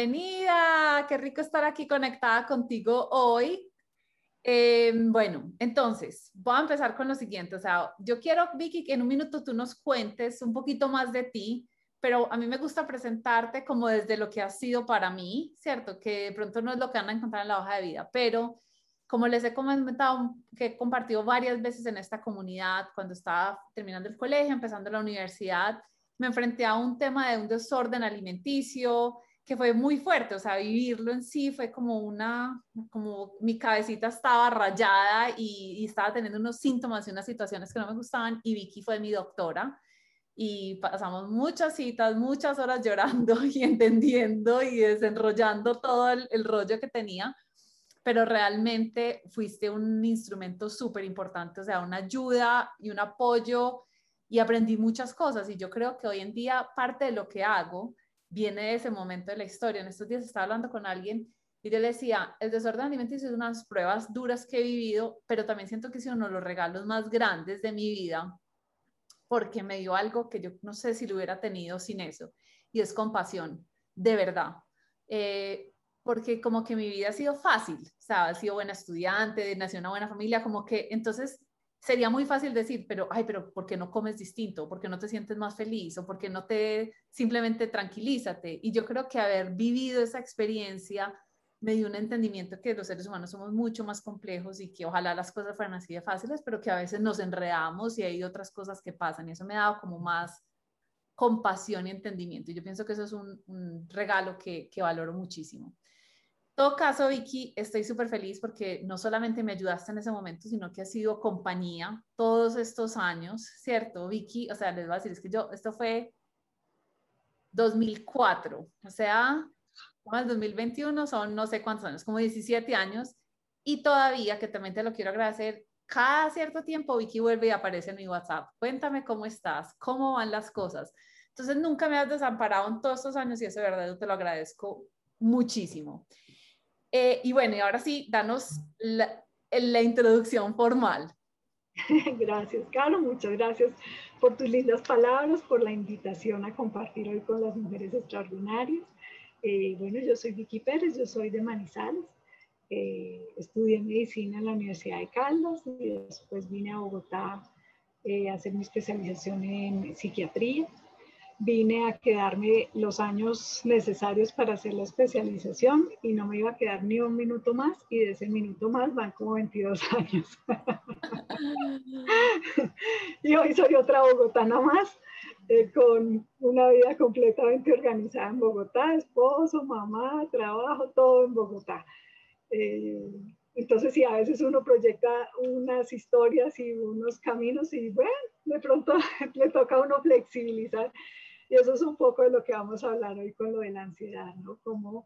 Bienvenida, qué rico estar aquí conectada contigo hoy. Em, bueno, entonces, voy a empezar con lo siguiente. O sea, yo quiero, Vicky, que en un minuto tú nos cuentes un poquito más de ti, pero a mí me gusta presentarte como desde lo que ha sido para mí, ¿cierto? Que de pronto no es lo que van a encontrar en la hoja de vida, pero como les he comentado, que he compartido varias veces en esta comunidad, cuando estaba terminando el colegio, empezando la universidad, me enfrenté a un tema de un desorden alimenticio, que fue muy fuerte, o sea, vivirlo en sí fue como una, como mi cabecita estaba rayada y, estaba teniendo unos síntomas y unas situaciones que no me gustaban y Vicky fue mi doctora y pasamos muchas citas, muchas horas llorando y entendiendo y desenrollando todo el, el rollo que tenía, pero realmente fuiste un instrumento súper importante, o sea, una ayuda y un apoyo y aprendí muchas cosas y yo creo que hoy en día parte de lo que hago viene de ese momento de la historia. En estos días estaba hablando con alguien y yo le decía, el desorden alimenticio es unas pruebas duras que he vivido, pero también siento que es uno de los regalos más grandes de mi vida, porque me dio algo que yo no sé si lo hubiera tenido sin eso, y es compasión, de verdad. Eh, porque como que mi vida ha sido fácil, sea, ha sido buena estudiante, nací en una buena familia, como que entonces sería muy fácil decir, pero, ay, pero ¿por qué no comes distinto? ¿Por qué no te sientes más feliz? ¿O por qué no te simplemente tranquilízate? Y yo creo que haber vivido esa experiencia me dio un entendimiento que los seres humanos somos mucho más complejos y que ojalá las cosas fueran así de fáciles, pero que a veces nos enredamos y hay otras cosas que pasan. Y eso me ha dado como más compasión y entendimiento. Y yo pienso que eso es un, regalo que valoro muchísimo todo caso, Vicky, estoy súper feliz porque no solamente me ayudaste en ese momento, sino que has sido compañía todos estos años, ¿cierto, Vicky? O sea, les voy a decir, es que yo, esto fue 2004, o sea, el 2021 son no sé cuántos años, como 17 años, y todavía, que también te lo quiero agradecer, cada cierto tiempo Vicky vuelve y aparece en mi WhatsApp. Cuéntame cómo estás, cómo van las cosas. Entonces, nunca me has desamparado en todos estos años y eso de verdad yo te lo agradezco muchísimo. Eh, y bueno, y ahora sí, danos la, la introducción formal. Gracias, Carlos. Muchas gracias por tus lindas palabras, por la invitación a compartir hoy con las mujeres extraordinarias. Eh, bueno, yo soy Vicky Pérez, yo soy de Manizales. Eh, estudié medicina en la Universidad de Caldas y después vine a Bogotá a hacer mi especialización en psiquiatría vine a quedarme los años necesarios para hacer la especialización y no me iba a quedar ni un minuto más y de ese minuto más van como 22 años. y hoy soy otra bogotana más eh, con una vida completamente organizada en Bogotá, esposo, mamá, trabajo, todo en Bogotá. Eh, entonces, sí, a veces uno proyecta unas historias y unos caminos y bueno, de pronto le toca a uno flexibilizar y eso es un poco de lo que vamos a hablar hoy con lo de la ansiedad, ¿no? Como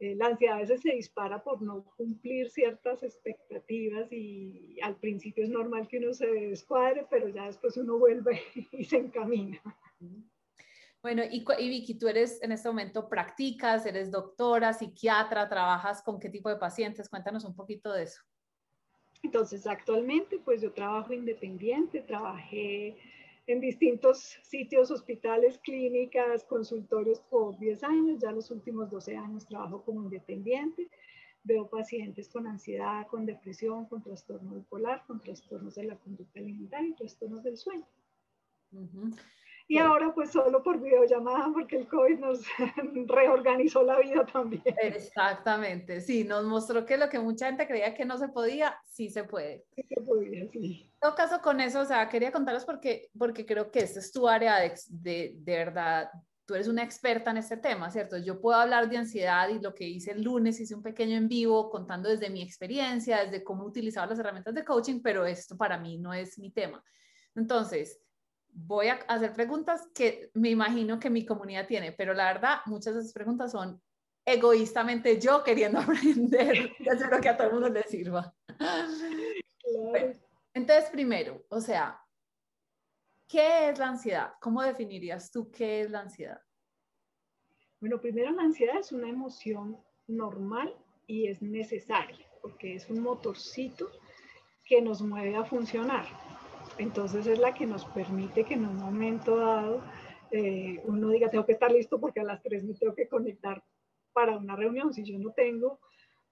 eh, la ansiedad a veces se dispara por no cumplir ciertas expectativas y al principio es normal que uno se descuadre, pero ya después uno vuelve y se encamina. Bueno, y, y, Vicky, tú eres en este momento, practicas, eres doctora, psiquiatra, trabajas con qué tipo de pacientes, cuéntanos un poquito de eso. Entonces, actualmente, pues yo trabajo independiente, trabajé en distintos sitios, hospitales, clínicas, consultorios por 10 años. Ya los últimos 12 años trabajo como independiente. Veo pacientes con ansiedad, con depresión, con trastorno bipolar, con trastornos de la conducta alimentaria y trastornos del sueño. Y ahora pues solo por videollamada porque el COVID nos reorganizó la vida también. Exactamente, sí, nos mostró que lo que mucha gente creía que no se podía, sí se puede. Sí se podía, sí. En todo caso con eso, o sea, quería contaros porque, porque creo que esta es tu área de, de, de verdad, tú eres una experta en este tema, ¿cierto? Yo puedo hablar de ansiedad y lo que hice el lunes, hice un pequeño en vivo contando desde mi experiencia, desde cómo utilizaba las herramientas de coaching, pero esto para mí no es mi tema. Entonces, voy a hacer preguntas que me imagino que mi comunidad tiene, pero la verdad, muchas de esas preguntas son egoístamente yo queriendo aprender. Yo espero que a todo el mundo le sirva. entonces, primero, o sea, ¿qué es la ansiedad? ¿Cómo definirías tú qué es la ansiedad? Bueno, primero la ansiedad es una emoción normal y es necesaria, porque es un motorcito que nos mueve a funcionar. Entonces es la que nos permite que en un momento dado eh, uno diga, tengo que estar listo porque a las 3 me tengo que conectar para una reunión. Si yo no tengo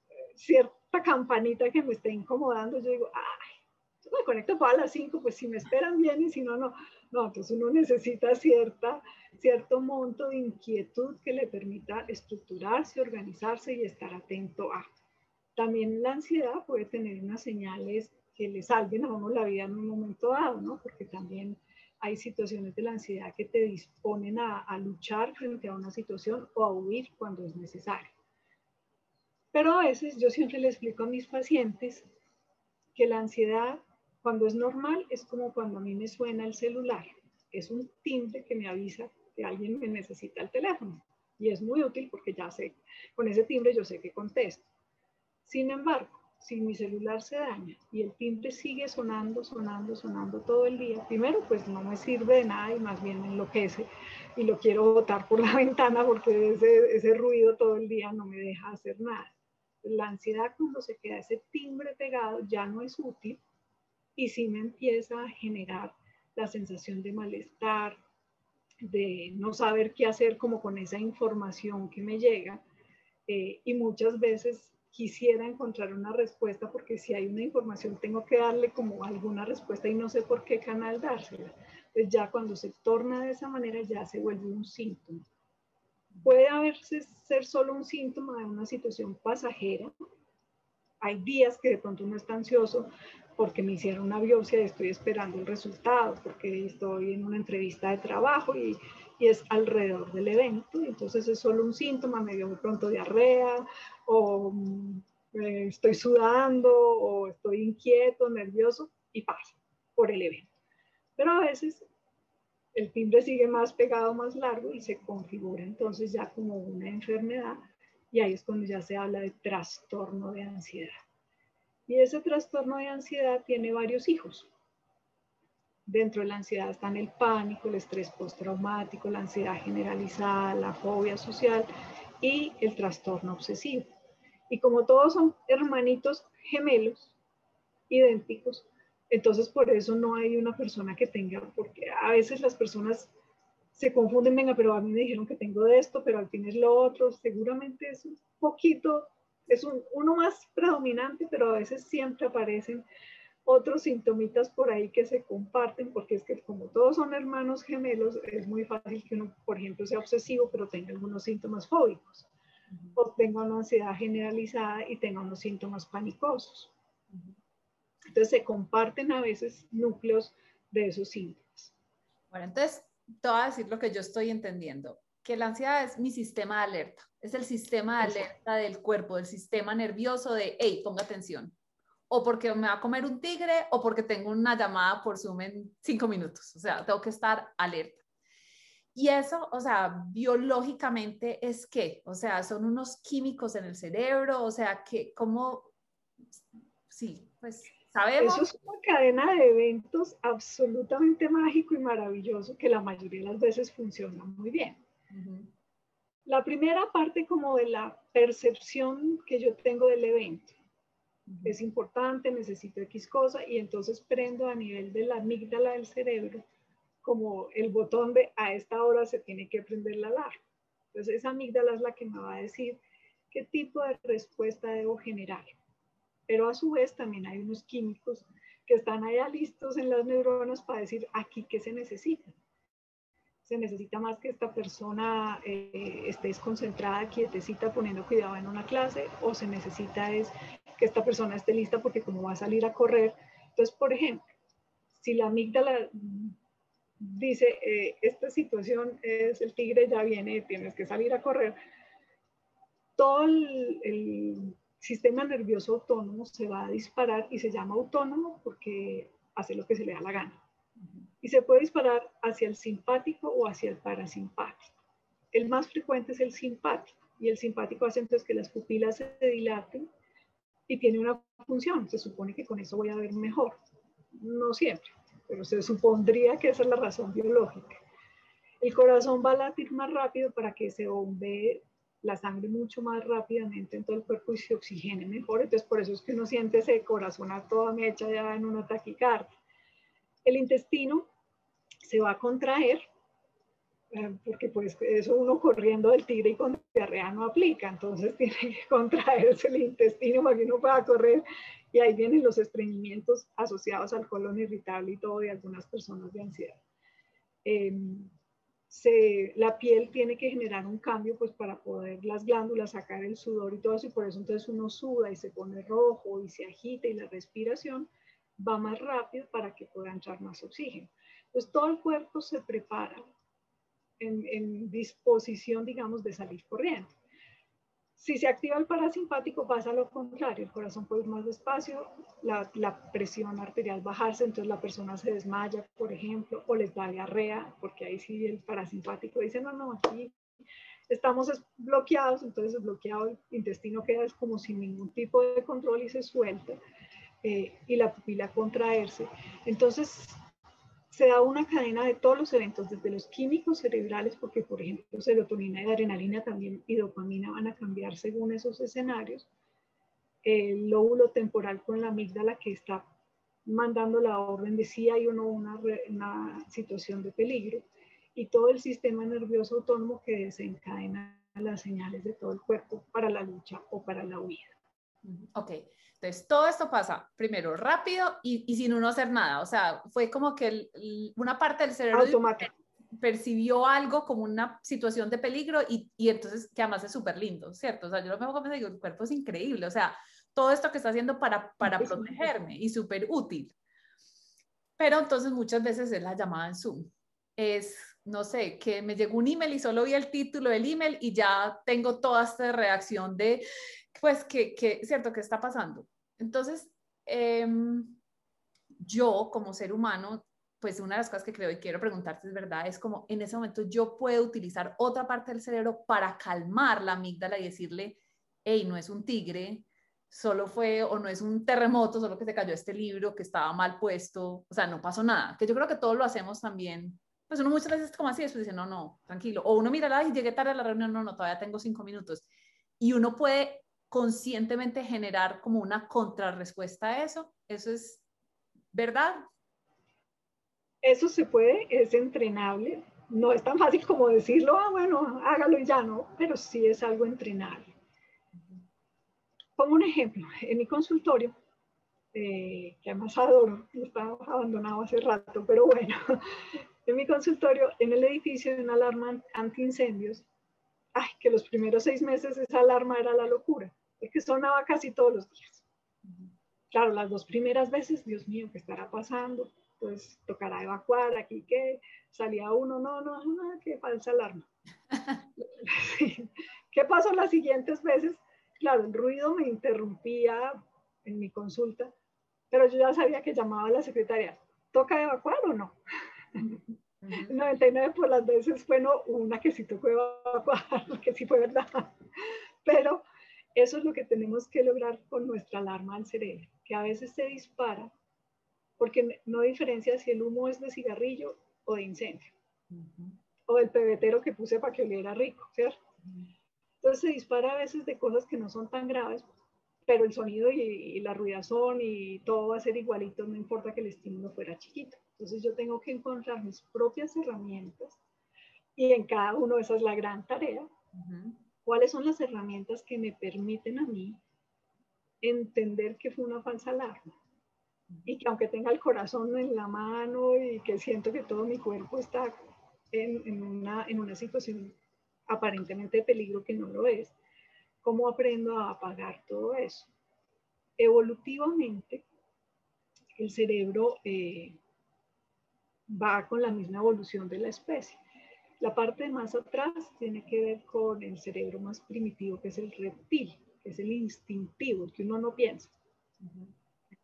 eh, cierta campanita que me esté incomodando, yo digo, ay, me conecto para las 5, pues si me esperan bien y si no, no. No, entonces uno necesita cierta, cierto monto de inquietud que le permita estructurarse, organizarse y estar atento a. También la ansiedad puede tener unas señales que le salven a uno la vida en un momento dado, ¿no? Porque también hay situaciones de la ansiedad que te disponen a, a, luchar frente a una situación o a huir cuando es necesario. Pero a veces yo siempre le explico a mis pacientes que la ansiedad cuando es normal es como cuando a mí me suena el celular. Es un timbre que me avisa que alguien me necesita el teléfono. Y es muy útil porque ya sé, con ese timbre yo sé que contesto. Sin embargo, si mi celular se daña y el timbre sigue sonando, sonando, sonando todo el día, primero pues no me sirve de nada y más bien me enloquece y lo quiero botar por la ventana porque ese, ese ruido todo el día no me deja hacer nada. La ansiedad cuando se queda ese timbre pegado ya no es útil y sí me empieza a generar la sensación de malestar, de no saber qué hacer como con esa información que me llega eh, y muchas veces quisiera encontrar una respuesta porque si hay una información tengo que darle como alguna respuesta y no sé por qué canal dársela. Entonces ya cuando se torna de esa manera ya se vuelve un síntoma. Puede haberse ser solo un síntoma de una situación pasajera. Hay días que de pronto uno está ansioso porque me hicieron una biopsia y estoy esperando el resultado, porque estoy en una entrevista de trabajo y y es alrededor del evento, y entonces es solo un síntoma, me dio de pronto diarrea, o mm, eh, estoy sudando, o estoy inquieto, nervioso, y pasa por el evento. Pero a veces el timbre sigue más pegado, más largo, y se configura entonces ya como una enfermedad, y ahí es cuando ya se habla de trastorno de ansiedad. Y ese trastorno de ansiedad tiene varios hijos. Dentro de la ansiedad están el pánico, el estrés postraumático, la ansiedad generalizada, la fobia social y el trastorno obsesivo. Y como todos son hermanitos gemelos, idénticos, entonces por eso no hay una persona que tenga, porque a veces las personas se confunden, venga, pero a mí me dijeron que tengo de esto, pero al fin es lo otro, seguramente es un poquito, es un, uno más predominante, pero a veces siempre aparecen otros sintomitas por ahí que se comparten, porque es que como todos son hermanos gemelos, es muy fácil que uno, por ejemplo, sea obsesivo, pero tenga algunos síntomas fóbicos, o tenga una ansiedad generalizada y tenga unos síntomas panicosos. Entonces se comparten a veces núcleos de esos síntomas. Bueno, entonces te voy a decir lo que yo estoy entendiendo, que la ansiedad es mi sistema de alerta, es el sistema de alerta del cuerpo, del sistema nervioso de, hey, ponga atención, o porque me va a comer un tigre o porque tengo una llamada por Zoom en cinco minutos. O sea, tengo que estar alerta. Y eso, o sea, biológicamente es que, o sea, son unos químicos en el cerebro, o sea, que como, sí, pues sabemos. Eso es una cadena de eventos absolutamente mágico y maravilloso que la mayoría de las veces funciona muy bien. La primera parte como de la percepción que yo tengo del evento es importante, necesito X cosa, y entonces prendo a nivel de la amígdala del cerebro como el botón de a esta hora se tiene que prender la alarma. Entonces esa amígdala es la que me va a decir qué tipo de respuesta debo generar. Pero a su vez también hay unos químicos que están allá listos en las neuronas para decir aquí qué se necesita. Se necesita más que esta persona eh, esté concentrada, quietecita, poniendo cuidado en una clase, o se necesita es que esta persona esté lista porque como va a salir a correr. Entonces, por ejemplo, si la amígdala dice, eh, esta situación es el tigre ya viene, tienes que salir a correr, todo el, el sistema nervioso autónomo se va a disparar y se llama autónomo porque hace lo que se le da la gana. Y se puede disparar hacia el simpático o hacia el parasimpático. El más frecuente es el simpático y el simpático hace entonces que las pupilas se dilaten y tiene una función. Se supone que con eso voy a ver mejor. No siempre, pero se supondría que esa es la razón biológica. El corazón va a latir más rápido para que se bombee la sangre mucho más rápidamente en todo el cuerpo y se oxigene mejor. Entonces, por eso es que uno siente ese corazón a toda mecha ya en una taquicardia. El intestino se va a contraer porque pues eso uno corriendo del tigre y con diarrea no aplica, entonces tiene que contraerse el intestino para que uno pueda correr y ahí vienen los estreñimientos asociados al colon irritable y todo de algunas personas de ansiedad. Em, se, la piel tiene que generar un cambio pues para poder las glándulas sacar el sudor y todo eso y por eso entonces uno suda y se pone rojo y se agita y la respiración va más rápido para que pueda entrar más oxígeno. Entonces todo el cuerpo se prepara en, disposición, digamos, de salir corriendo. Si se activa el parasimpático pasa lo contrario, el corazón puede ir más despacio, la, la, presión arterial bajarse, entonces la persona se desmaya, por ejemplo, o les da diarrea, porque ahí sí el parasimpático dice, no, no, aquí estamos bloqueados, entonces bloqueado el intestino queda es como sin ningún tipo de control y se suelta, eh, y la pupila contraerse. Entonces, se da una cadena de todos los eventos, desde los químicos cerebrales, porque por ejemplo serotonina y adrenalina también y dopamina van a cambiar según esos escenarios, el lóbulo temporal con la amígdala que está mandando la orden de si hay o no una, situación de peligro, y todo el sistema nervioso autónomo que desencadena las señales de todo el cuerpo para la lucha o para la huida. Ok, entonces, todo esto pasa primero rápido y, sin uno hacer nada. O sea, fue como que una parte del cerebro percibió algo como una situación de peligro y, y entonces, que además es súper lindo, ¿cierto? O sea, yo lo veo como digo, el cuerpo es increíble. O sea, todo esto que está haciendo para, para protegerme y súper útil. Pero entonces muchas veces es la llamada en Zoom. Es, no sé, que me llegó un email y solo vi el título del email y ya tengo toda esta reacción de pues, que, que, ¿cierto? ¿Qué está pasando? Entonces, em, yo como ser humano, pues una de las cosas que creo y quiero preguntarte es verdad, es como en ese momento yo puedo utilizar otra parte del cerebro para calmar la amígdala y decirle, hey, no es un tigre, solo fue, o no es un terremoto, solo que se cayó este libro que estaba mal puesto, o sea, no pasó nada, que yo creo que todos lo hacemos también. Pues uno muchas veces como así, después dice, no, no, tranquilo. O uno mira, y llegué tarde a la reunión, no, no, todavía tengo cinco minutos. Y uno puede conscientemente generar como una contrarrespuesta a eso. ¿Eso es verdad? Eso se puede, es entrenable. No es tan fácil como decirlo, ah, bueno, hágalo y ya no, pero sí es algo entrenable. Pongo un ejemplo. En mi consultorio, eh, que además adoro, está abandonado hace rato, pero bueno, en mi consultorio, en el edificio de una alarma antiincendios, ay, que los primeros seis meses esa alarma era la locura, porque sonaba casi todos los días. Claro, las dos primeras veces, Dios mío, ¿qué estará pasando? Pues tocará evacuar, aquí que salía uno, no, no, no, qué falsa alarma. ¿Qué pasó las siguientes veces? Claro, el ruido me interrumpía en mi consulta, pero yo ya sabía que llamaba a la secretaria, ¿toca evacuar o no? 99 por las veces fue no, una que sí tocó evacuar, que sí fue verdad. Pero eso es lo que tenemos que lograr con nuestra alarma al cerebro, que a veces se dispara porque no diferencia si el humo es de cigarrillo o de incendio, o del pebetero que puse para que oliera rico, ¿cierto? Entonces se dispara a veces de cosas que no son tan graves, pero el sonido y, y la ruidazón y todo va a ser igualito, no importa que el estímulo fuera chiquito. Entonces yo tengo que encontrar mis propias herramientas y en cada uno esa es la gran tarea. ¿Cuáles son las herramientas que me permiten a mí entender que fue una falsa alarma? Y que aunque tenga el corazón en la mano y que siento que todo mi cuerpo está en, una, situación aparentemente de peligro que no lo es, ¿cómo aprendo a apagar todo eso? Evolutivamente, el cerebro eh, va con la misma evolución de la especie. La parte más atrás tiene que ver con el cerebro más primitivo, que es el reptil, que es el instintivo, el que uno no piensa.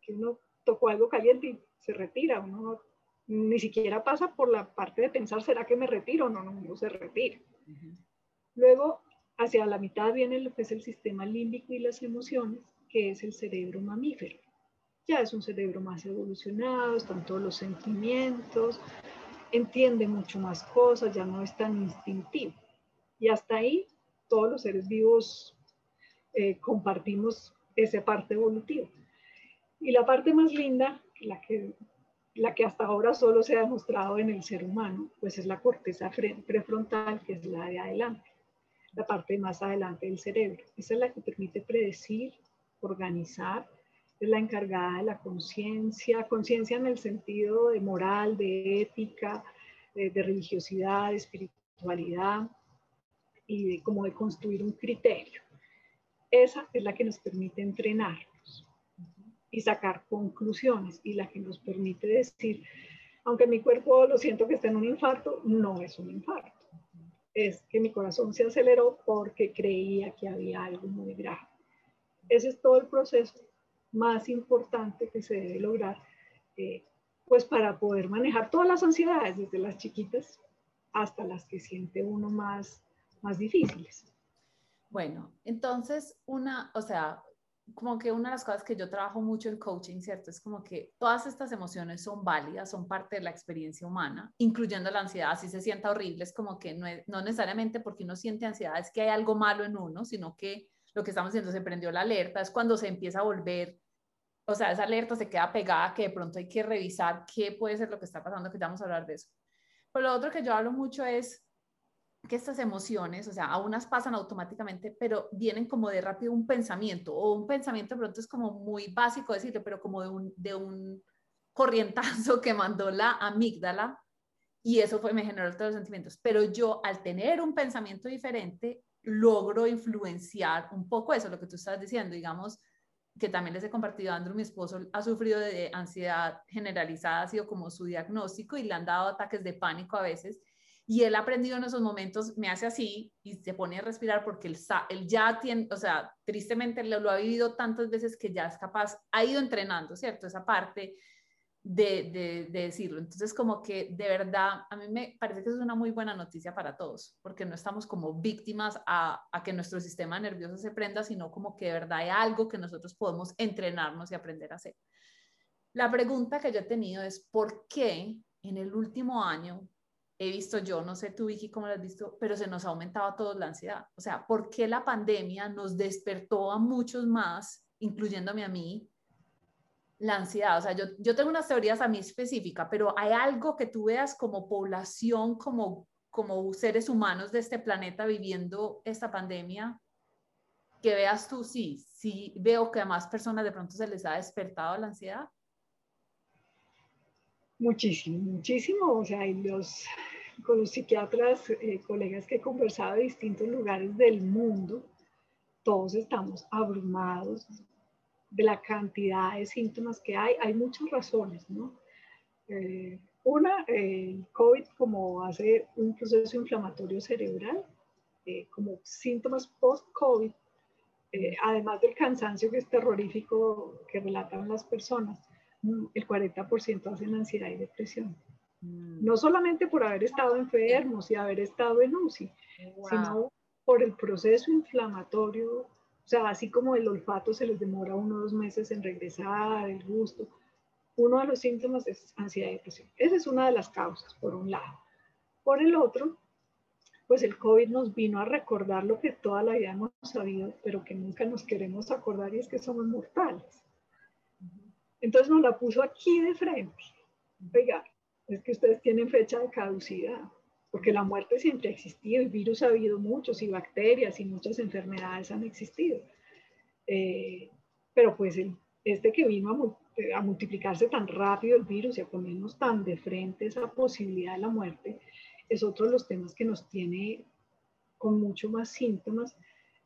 Que uno tocó algo caliente y se retira, uno ni siquiera pasa por la parte de pensar, ¿será que me retiro? No, no, no se retira. Luego, hacia la mitad viene lo que es el sistema límbico y las emociones, que es el cerebro mamífero ya es un cerebro más evolucionado, están todos los sentimientos, entiende mucho más cosas, ya no es tan instintivo. Y hasta ahí todos los seres vivos eh, compartimos esa parte evolutiva. Y la parte más linda, la que la que hasta ahora solo se ha demostrado en el ser humano, pues es la corteza prefrontal, que es la de adelante, la parte más adelante del cerebro. Esa es la que permite predecir, organizar, la encargada de la conciencia, conciencia en el sentido de moral, de ética, de, religiosidad, de espiritualidad y de como de construir un criterio. Esa es la que nos permite entrenarnos y sacar conclusiones y la que nos permite decir, aunque mi cuerpo lo siento que está en un infarto, no es un infarto. Es que mi corazón se aceleró porque creía que había algo muy grave. Ese es todo el proceso más importante que se debe lograr, eh, pues para poder manejar todas las ansiedades, desde las chiquitas hasta las que siente uno más, más difíciles. Bueno, entonces una, o sea, como que una de las cosas que yo trabajo mucho en coaching, ¿cierto? Es como que todas estas emociones son válidas, son parte de la experiencia humana, incluyendo la ansiedad, si se sienta horrible, es como que no, no necesariamente porque uno siente ansiedad es que hay algo malo en uno, sino que lo que estamos haciendo se prendió la alerta, es cuando se empieza a volver o sea, esa alerta se queda pegada, que de pronto hay que revisar qué puede ser lo que está pasando, que ya vamos a hablar de eso. Pero lo otro que yo hablo mucho es que estas emociones, o sea, a unas pasan automáticamente, pero vienen como de rápido un pensamiento, o un pensamiento de pronto es como muy básico decirlo, pero como de un, de un corrientazo que mandó la amígdala, y eso fue, me generó todos los sentimientos. Pero yo, al tener un pensamiento diferente, logro influenciar un poco eso, lo que tú estás diciendo, digamos, que también les he compartido, Andrew, mi esposo, ha sufrido de ansiedad generalizada, ha sido como su diagnóstico y le han dado ataques de pánico a veces. Y él ha aprendido en esos momentos, me hace así y se pone a respirar porque él, él ya tiene, o sea, tristemente lo, lo ha vivido tantas veces que ya es capaz, ha ido entrenando, ¿cierto? Esa parte de, decirlo. Entonces, como que de verdad, a mí me parece que es una muy buena noticia para todos, porque no estamos como víctimas a, que nuestro sistema nervioso se prenda, sino como que de verdad hay algo que nosotros podemos entrenarnos y aprender a hacer. La pregunta que yo he tenido es, ¿por qué en el último año he visto yo, no sé tú Vicky cómo lo has visto, pero se nos ha aumentado a todos la ansiedad? O sea, ¿por qué la pandemia nos despertó a muchos más, incluyéndome a mí, la ansiedad. O sea, yo, yo tengo unas teorías a mí específicas, pero hay algo que tú veas como población, como, como seres humanos de este planeta viviendo esta pandemia, que veas tú, sí, sí veo que a más personas de pronto se les ha despertado la ansiedad. Muchísimo, muchísimo. O sea, los, con los psiquiatras, eh, colegas que he conversado de distintos lugares del mundo, todos estamos abrumados, de la cantidad de síntomas que hay, hay muchas razones, ¿no? Eh, una, el COVID como hace un proceso inflamatorio cerebral, eh, como síntomas post-COVID, eh, además del cansancio que es terrorífico que relatan las personas, mm, el 40% hacen ansiedad y depresión. Mm. No solamente por haber estado enfermos y haber estado en UCI, sino por el proceso inflamatorio o sea, así como el olfato se les demora uno o dos meses en regresar, el gusto, uno de los síntomas es ansiedad y depresión. Esa es una de las causas, por un lado. Por el otro, pues el COVID nos vino a recordar lo que toda la vida hemos sabido, pero que nunca nos queremos acordar y es que somos mortales. Entonces nos la puso aquí de frente. Oiga, es que ustedes tienen fecha de caducidad porque la muerte siempre ha existido, el virus ha habido muchos y bacterias y muchas enfermedades han existido. Eh, pero pues este que vino a, multiplicarse tan rápido el virus y a ponernos tan de frente esa posibilidad de la muerte, es otro de los temas que nos tiene con mucho más síntomas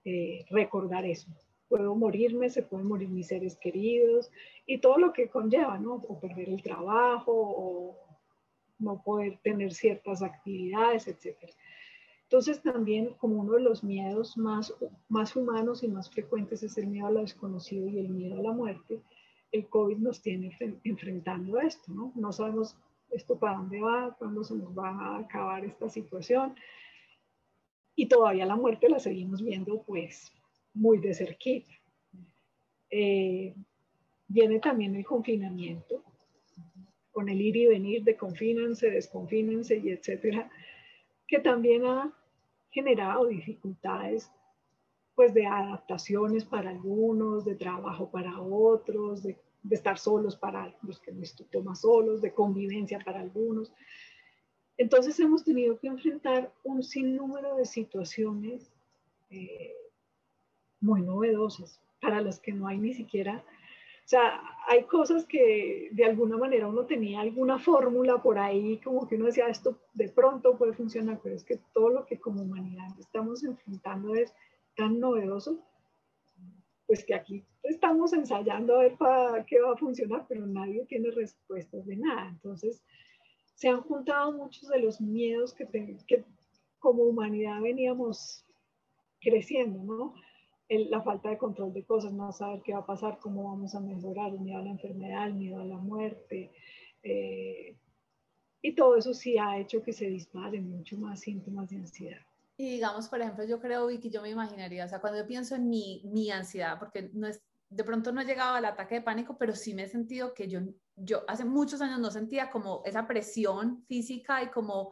eh, recordar eso. Puedo morirme, se pueden morir mis seres queridos y todo lo que conlleva, ¿no? O perder el trabajo o no poder tener ciertas actividades, etc. Entonces también como uno de los miedos más, más humanos y más frecuentes es el miedo a lo desconocido y el miedo a la muerte, el COVID nos tiene enfrentando a esto, ¿no? No sabemos esto para dónde va, cuándo se nos va a acabar esta situación. Y todavía la muerte la seguimos viendo pues muy de cerquita. Eh, viene también el confinamiento, con el ir y venir de confínense, desconfínense y etcétera, que también ha generado dificultades pues de adaptaciones para algunos, de trabajo para otros, de, estar solos para los que no toman solos, de convivencia para algunos. Entonces hemos tenido que enfrentar un sinnúmero de situaciones eh, muy novedosas para las que no hay ni siquiera, o sea, hay cosas que de alguna manera uno tenía alguna fórmula por ahí, como que uno decía, esto de pronto puede funcionar, pero es que todo lo que como humanidad estamos enfrentando es tan novedoso, pues que aquí estamos ensayando a ver para qué va a funcionar, pero nadie tiene respuestas de nada. Entonces, se han juntado muchos de los miedos que, que como humanidad veníamos creciendo, ¿no? La falta de control de cosas, no saber qué va a pasar, cómo vamos a mejorar, el miedo a la enfermedad, el miedo a la muerte. Eh, y todo eso sí ha hecho que se disparen mucho más síntomas de ansiedad. Y digamos, por ejemplo, yo creo, que yo me imaginaría, o sea, cuando yo pienso en mi, mi ansiedad, porque no es, de pronto no he llegado al ataque de pánico, pero sí me he sentido que yo, yo hace muchos años no sentía como esa presión física y como,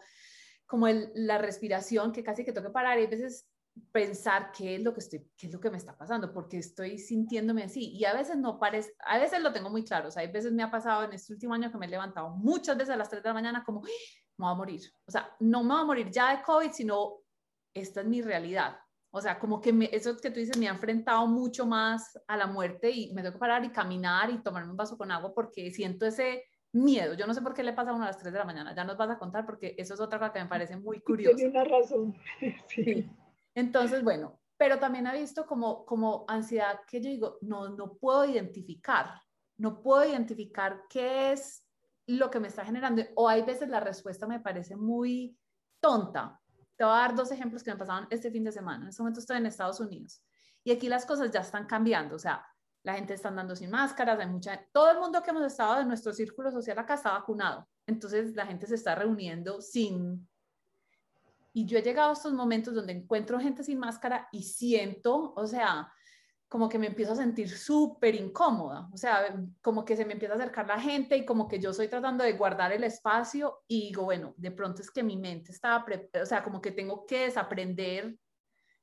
como la respiración que casi que tengo que parar. Y a veces pensar qué es lo que estoy, qué es lo que me está pasando, porque estoy sintiéndome así. Y a veces no parece, a veces lo tengo muy claro, o sea, hay veces me ha pasado en este último año que me he levantado muchas veces a las 3 de la mañana como, me voy a morir. O sea, no me voy a morir ya de COVID, sino esta es mi realidad. O sea, como que me, eso que tú dices me ha enfrentado mucho más a la muerte y me tengo que parar y caminar y tomarme un vaso con agua porque siento ese miedo. Yo no sé por qué le pasa a uno a las 3 de la mañana, ya nos vas a contar porque eso es otra cosa que me parece muy curioso. Tiene una razón. sí. Entonces, bueno, pero también ha visto como, como ansiedad que yo digo, no, no puedo identificar, no puedo identificar qué es lo que me está generando. O hay veces la respuesta me parece muy tonta. Te voy a dar dos ejemplos que me pasaron este fin de semana. En este momento estoy en Estados Unidos y aquí las cosas ya están cambiando. O sea, la gente está andando sin máscaras, hay mucha, todo el mundo que hemos estado en nuestro círculo social acá está vacunado. Entonces la gente se está reuniendo sin y yo he llegado a estos momentos donde encuentro gente sin máscara y siento, o sea, como que me empiezo a sentir súper incómoda, o sea, como que se me empieza a acercar la gente y como que yo estoy tratando de guardar el espacio y digo, bueno, de pronto es que mi mente estaba, o sea, como que tengo que desaprender,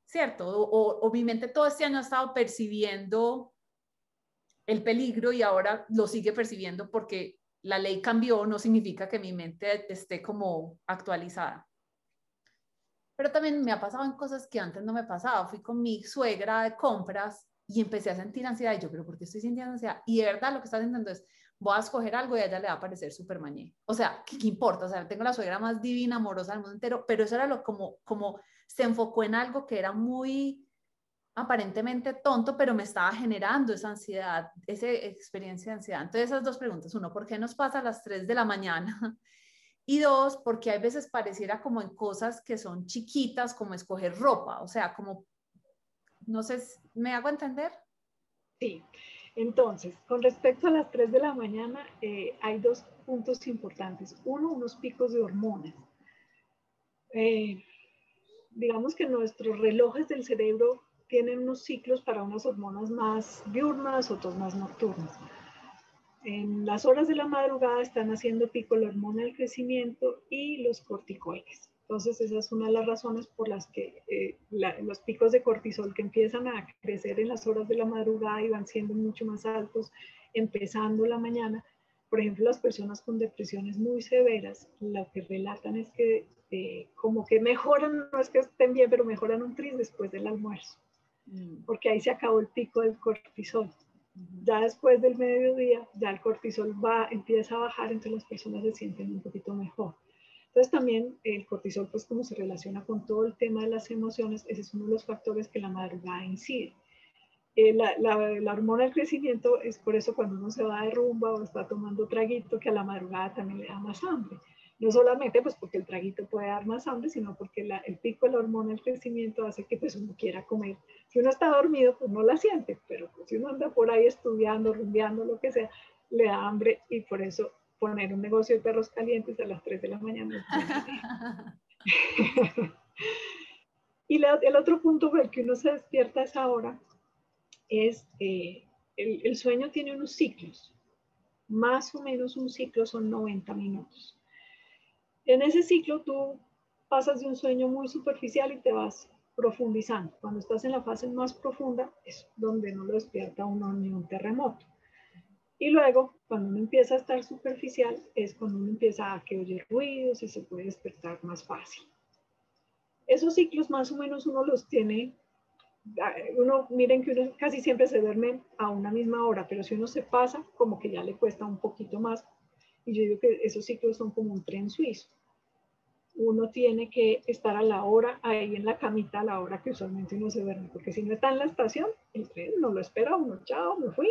¿cierto? O, o mi mente todo este año ha estado percibiendo el peligro y ahora lo sigue percibiendo porque la ley cambió, no significa que mi mente esté como actualizada. Pero también me ha pasado en cosas que antes no me pasaba. Fui con mi suegra de compras y empecé a sentir ansiedad. Y yo, pero ¿por qué estoy sintiendo ansiedad? Y de verdad lo que está sintiendo es, voy a escoger algo y a ella le va a parecer súper mañé. O sea, ¿qué, importa? O sea, tengo la suegra más divina, amorosa del mundo entero, pero eso era lo como, como se enfocó en algo que era muy aparentemente tonto, pero me estaba generando esa ansiedad, esa experiencia de ansiedad. Entonces, esas dos preguntas. Uno, ¿por qué nos pasa a las 3 de la mañana? Y dos, porque hay veces pareciera como en cosas que son chiquitas, como escoger ropa, o sea, como, no sé, ¿me hago entender? Sí, entonces, con respecto a las 3 de la mañana, eh, hay dos puntos importantes. Uno, unos picos de hormonas. Eh, digamos que nuestros relojes del cerebro tienen unos ciclos para unas hormonas más diurnas, otros más nocturnas. En las horas de la madrugada están haciendo pico la hormona del crecimiento y los corticoides. Entonces, esa es una de las razones por las que eh, los picos de cortisol que empiezan a crecer en las horas de la madrugada y van siendo mucho más altos empezando la mañana. Por ejemplo, las personas con depresiones muy severas, lo que relatan es que eh, como que mejoran, no es que estén bien, pero mejoran un tris después del almuerzo, mm. porque ahí se acabó el pico del cortisol. Ya después del mediodía, ya el cortisol va, empieza a bajar, entonces las personas se sienten un poquito mejor. Entonces también el cortisol, pues como se relaciona con todo el tema de las emociones, ese es uno de los factores que la madrugada incide. Eh, la, la, hormona del crecimiento es por eso cuando uno se va de rumba o está tomando traguito, que a la madrugada también le da más hambre. No solamente pues porque el traguito puede dar más hambre, sino porque el pico de la hormona del crecimiento hace que pues uno quiera comer. Si uno está dormido, pues no la siente, pero pues, si uno anda por ahí estudiando, rumbeando, lo que sea, le da hambre y por eso poner un negocio de perros calientes a las 3 de la mañana. y el otro punto por el que uno se despierta a esa hora es eh, el, el sueño tiene unos ciclos. Más o menos un ciclo son 90 minutos. En ese ciclo tú pasas de un sueño muy superficial y te vas profundizando. Cuando estás en la fase más profunda es donde no lo despierta uno ni un terremoto. Y luego, cuando uno empieza a estar superficial, es cuando uno empieza a que oye ruidos y se puede despertar más fácil. Esos ciclos más o menos uno los tiene, ah, uno, miren que uno casi siempre se duerme a una misma hora, pero si uno se pasa, como que ya le cuesta un poquito más. Y yo digo que esos ciclos son como un tren suizo. Uno tiene que estar a la hora ahí en la camita, a la hora que usualmente uno se duerme, porque si no está en la estación, el tren no lo espera uno, chao, me fui,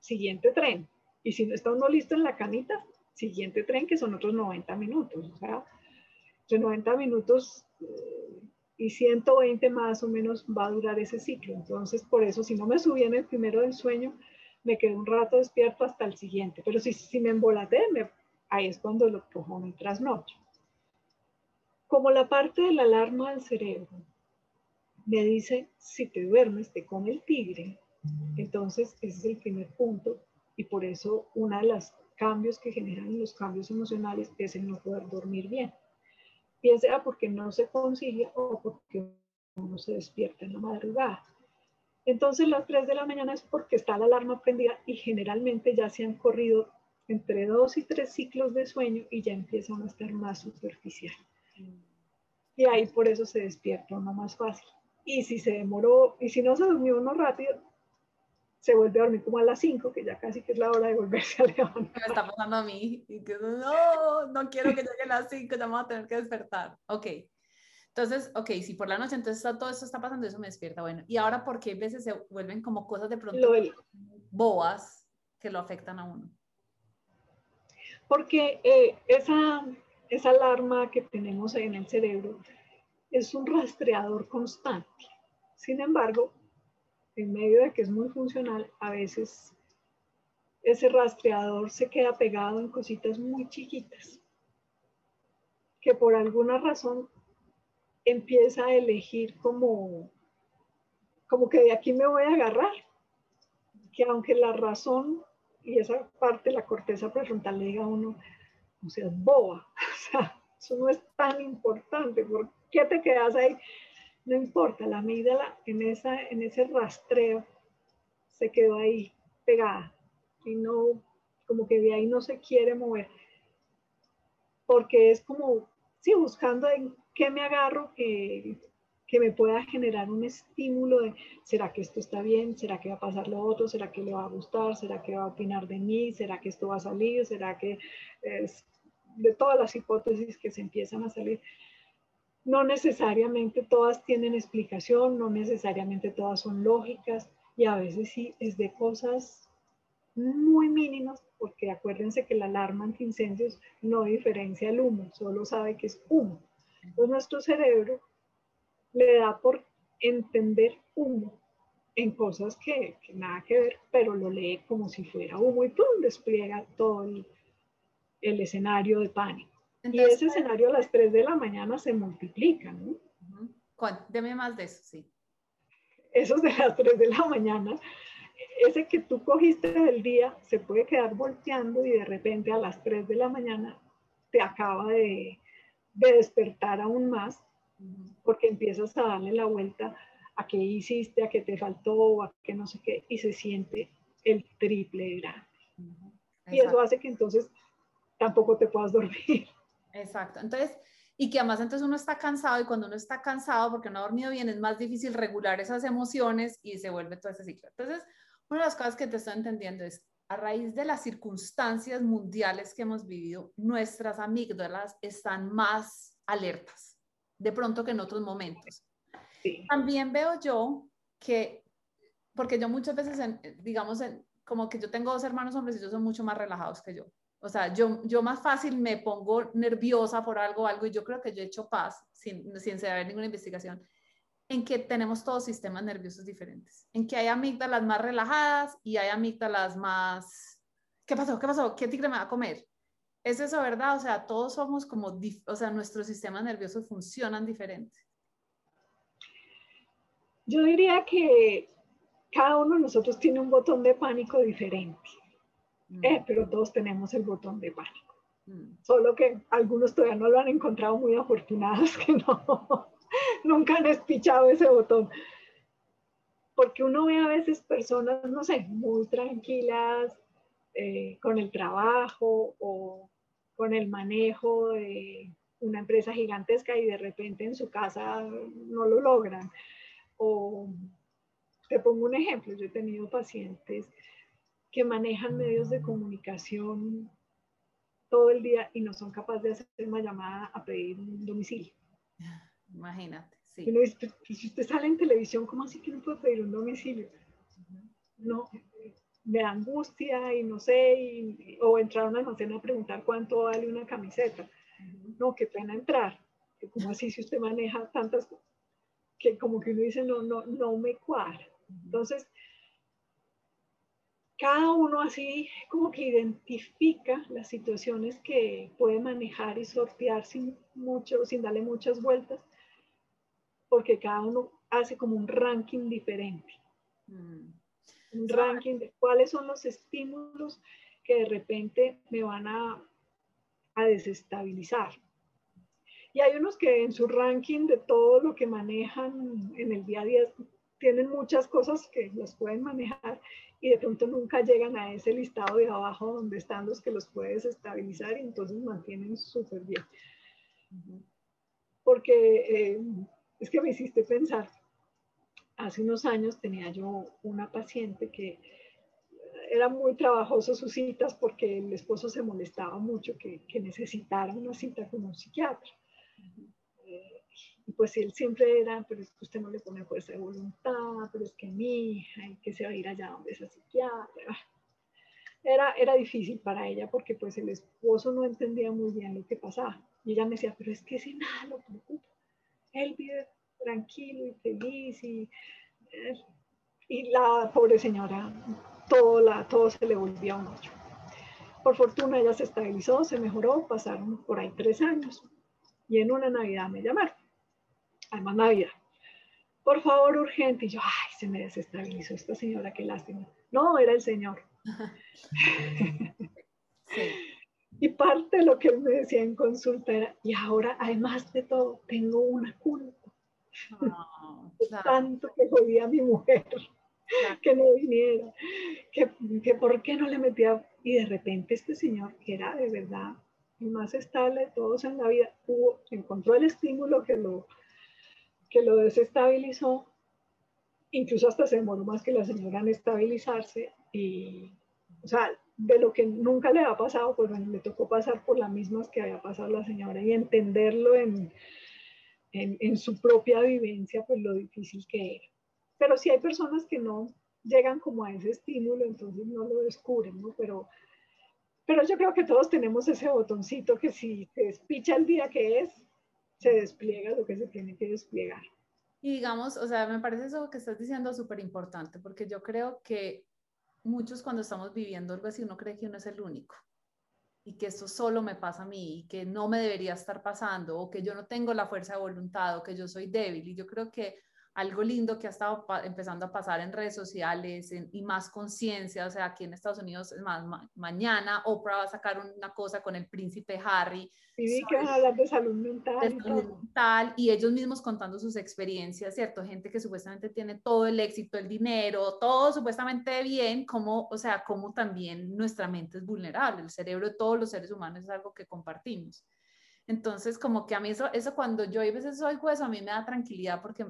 siguiente tren. Y si no está uno listo en la camita, siguiente tren, que son otros 90 minutos. O sea, entre 90 minutos eh, y 120 más o menos va a durar ese ciclo. Entonces, por eso, si no me subí en el primero del sueño, me quedo un rato despierto hasta el siguiente. Pero si, si me embolaté, ahí es cuando lo cojo mi trasnoche. Como la parte de la alarma del cerebro me dice, si te duermes, te come el tigre, entonces, ese es el primer punto y por eso uno de los cambios que generan los cambios emocionales es el no poder dormir bien. Bien sea porque no se concilia o porque uno se despierta en la madrugada. Entonces, las 3 de la mañana es porque está la alarma prendida y generalmente ya se han corrido entre dos y tres ciclos de sueño y ya empieza a estar más superficial. Y ahí por eso se despierta uno más fácil. Y si se demoró, y si no se durmió uno rápido, se vuelve a dormir como a las 5, que ya casi que es la hora de volverse a levantar. Me está pasando a mí. Y que no, no quiero que llegue a las 5, ya vamos a tener que despertar. Ok. Entonces, ok, si por la noche entonces todo esto está pasando, eso me despierta. Bueno, y ahora, ¿por qué a veces se vuelven como cosas de pronto boas que lo afectan a uno? Porque eh, esa, esa alarma que tenemos en el cerebro es un rastreador constante. Sin embargo, en medio de que es muy funcional, a veces ese rastreador se queda pegado en cositas muy chiquitas, que por alguna razón empieza a elegir como, como que de aquí me voy a agarrar, que aunque la razón y esa parte la corteza prefrontal le diga a uno, o sea, boba, o sea, eso no es tan importante, ¿por qué te quedas ahí? no importa, la amígdala en, esa, en ese rastreo se quedó ahí pegada y no, como que de ahí no se quiere mover. Porque es como, sí, buscando en qué me agarro que, que me pueda generar un estímulo de, ¿será que esto está bien? ¿Será que va a pasar lo otro? ¿Será que le va a gustar? ¿Será que va a opinar de mí? ¿Será que esto va a salir? ¿Será que es de todas las hipótesis que se empiezan a salir? no necesariamente todas tienen explicación, no necesariamente todas son lógicas y a veces sí es de cosas muy mínimas, porque acuérdense que la alarma antiincendios no diferencia el humo, solo sabe que es humo. Entonces nuestro cerebro le da por entender humo en cosas que, nada que ver, pero lo lee como si fuera humo y ¡pum! despliega todo el, el escenario de pánico y ese escenario a las 3 de la mañana se multiplica, ¿no? Deme más de eso, sí. Esos de las 3 de la mañana, ese que tú cogiste del día se puede quedar volteando y de repente a las 3 de la mañana te acaba de, de despertar aún más porque empiezas a darle la vuelta a qué hiciste, a qué te faltó, a qué no sé qué, y se siente el triple grande. Y eso hace que entonces tampoco te puedas dormir. Exacto. Entonces, y que además entonces uno está cansado y cuando uno está cansado porque no ha dormido bien es más difícil regular esas emociones y se vuelve todo ese ciclo. Entonces, una de las cosas que te estoy entendiendo es, a raíz de las circunstancias mundiales que hemos vivido, nuestras amígdalas están más alertas, de pronto que en otros momentos. También veo yo que, porque yo muchas veces, digamos, como que yo tengo dos hermanos hombres y ellos son mucho más relajados que yo. O sea, yo, yo más fácil me pongo nerviosa por algo, algo, y yo creo que yo he hecho paz, sin, sin saber ninguna investigación, en que tenemos todos sistemas nerviosos diferentes, en que hay amígdalas más relajadas y hay amígdalas más, ¿qué pasó? ¿Qué pasó? ¿Qué tigre me va a comer? ¿Es eso verdad? O sea, todos somos como, o sea, nuestros sistemas nerviosos funcionan diferentes. Yo diría que cada uno de nosotros tiene un botón de pánico diferente. Mm. Eh, pero todos tenemos el botón de pánico. Mm. Solo que algunos todavía no lo han encontrado muy afortunados que no, nunca han espichado ese botón. Porque uno ve a veces personas, no sé, muy tranquilas, eh, con el trabajo o con el manejo de una empresa gigantesca y de repente en su casa no lo logran. O te pongo un ejemplo, yo he tenido pacientes que manejan medios de comunicación todo el día y no son capaces de hacer una llamada a pedir un domicilio. Imagínate, sí. si usted sale en televisión, ¿cómo así que no puede pedir un domicilio? No, me da angustia y no sé, o entrar a una almacén a preguntar cuánto vale una camiseta. No, qué pena entrar. Como así si usted maneja tantas que como que uno dice, no, no, no me cuadra. Entonces, cada uno así como que identifica las situaciones que puede manejar y sortear sin mucho, sin darle muchas vueltas, porque cada uno hace como un ranking diferente. Mm. Un ranking de cuáles son los estímulos que de repente me van a, a desestabilizar. Y hay unos que en su ranking de todo lo que manejan en el día a día tienen muchas cosas que las pueden manejar y de pronto nunca llegan a ese listado de abajo donde están los que los puedes estabilizar y entonces mantienen súper bien. Porque eh, es que me hiciste pensar, hace unos años tenía yo una paciente que era muy trabajoso sus citas porque el esposo se molestaba mucho que, necesitara una cita con un psiquiatra. Y pues él siempre era, pero es que usted no le pone fuerza de voluntad, pero es que mi hija, y se va a ir allá donde esa psiquiatra. Era, era difícil para ella porque pues el esposo no entendía muy bien lo que pasaba. Y ella me decía, pero es que si nada lo preocupa. Él vive tranquilo y feliz y, y la pobre señora, todo, la, todo se le volvía un ocho. Por fortuna ella se estabilizó, se mejoró, pasaron por ahí tres años y en una Navidad me llamaron además Navidad. Por favor, urgente. Y yo, ay, se me desestabilizó esta señora, qué lástima. No, era el Señor. Y parte de lo que él me decía en consulta era, y ahora, además de todo, tengo una culpa. Oh, Tanto que jodía a mi mujer, que no viniera, que, que por qué no le metía. Y de repente este señor, que era de verdad el más estable de todos en la vida, hubo, encontró el estímulo que lo que lo desestabilizó, incluso hasta se demoró más que la señora en estabilizarse y, o sea, de lo que nunca le ha pasado, pues bueno, le tocó pasar por las mismas que había pasado la señora y entenderlo en, en, en su propia vivencia, pues lo difícil que era. Pero sí hay personas que no llegan como a ese estímulo, entonces no lo descubren, ¿no? Pero, pero yo creo que todos tenemos ese botoncito que si se despicha el día que es, se despliega lo que se tiene que desplegar. Y digamos, o sea, me parece eso que estás diciendo súper importante, porque yo creo que muchos cuando estamos viviendo algo así, uno cree que uno es el único y que esto solo me pasa a mí y que no me debería estar pasando o que yo no tengo la fuerza de voluntad o que yo soy débil. Y yo creo que algo lindo que ha estado empezando a pasar en redes sociales y más conciencia, o sea, aquí en Estados Unidos, es más, mañana Oprah va a sacar una cosa con el príncipe Harry. Sí, que van a hablar de salud mental. De salud mental y ellos mismos contando sus experiencias, ¿cierto? Gente que supuestamente tiene todo el éxito, el dinero, todo supuestamente bien, como, o sea, como también nuestra mente es vulnerable, el cerebro de todos los seres humanos es algo que compartimos. Entonces, como que a mí eso, eso cuando yo a veces oigo eso, a mí me da tranquilidad porque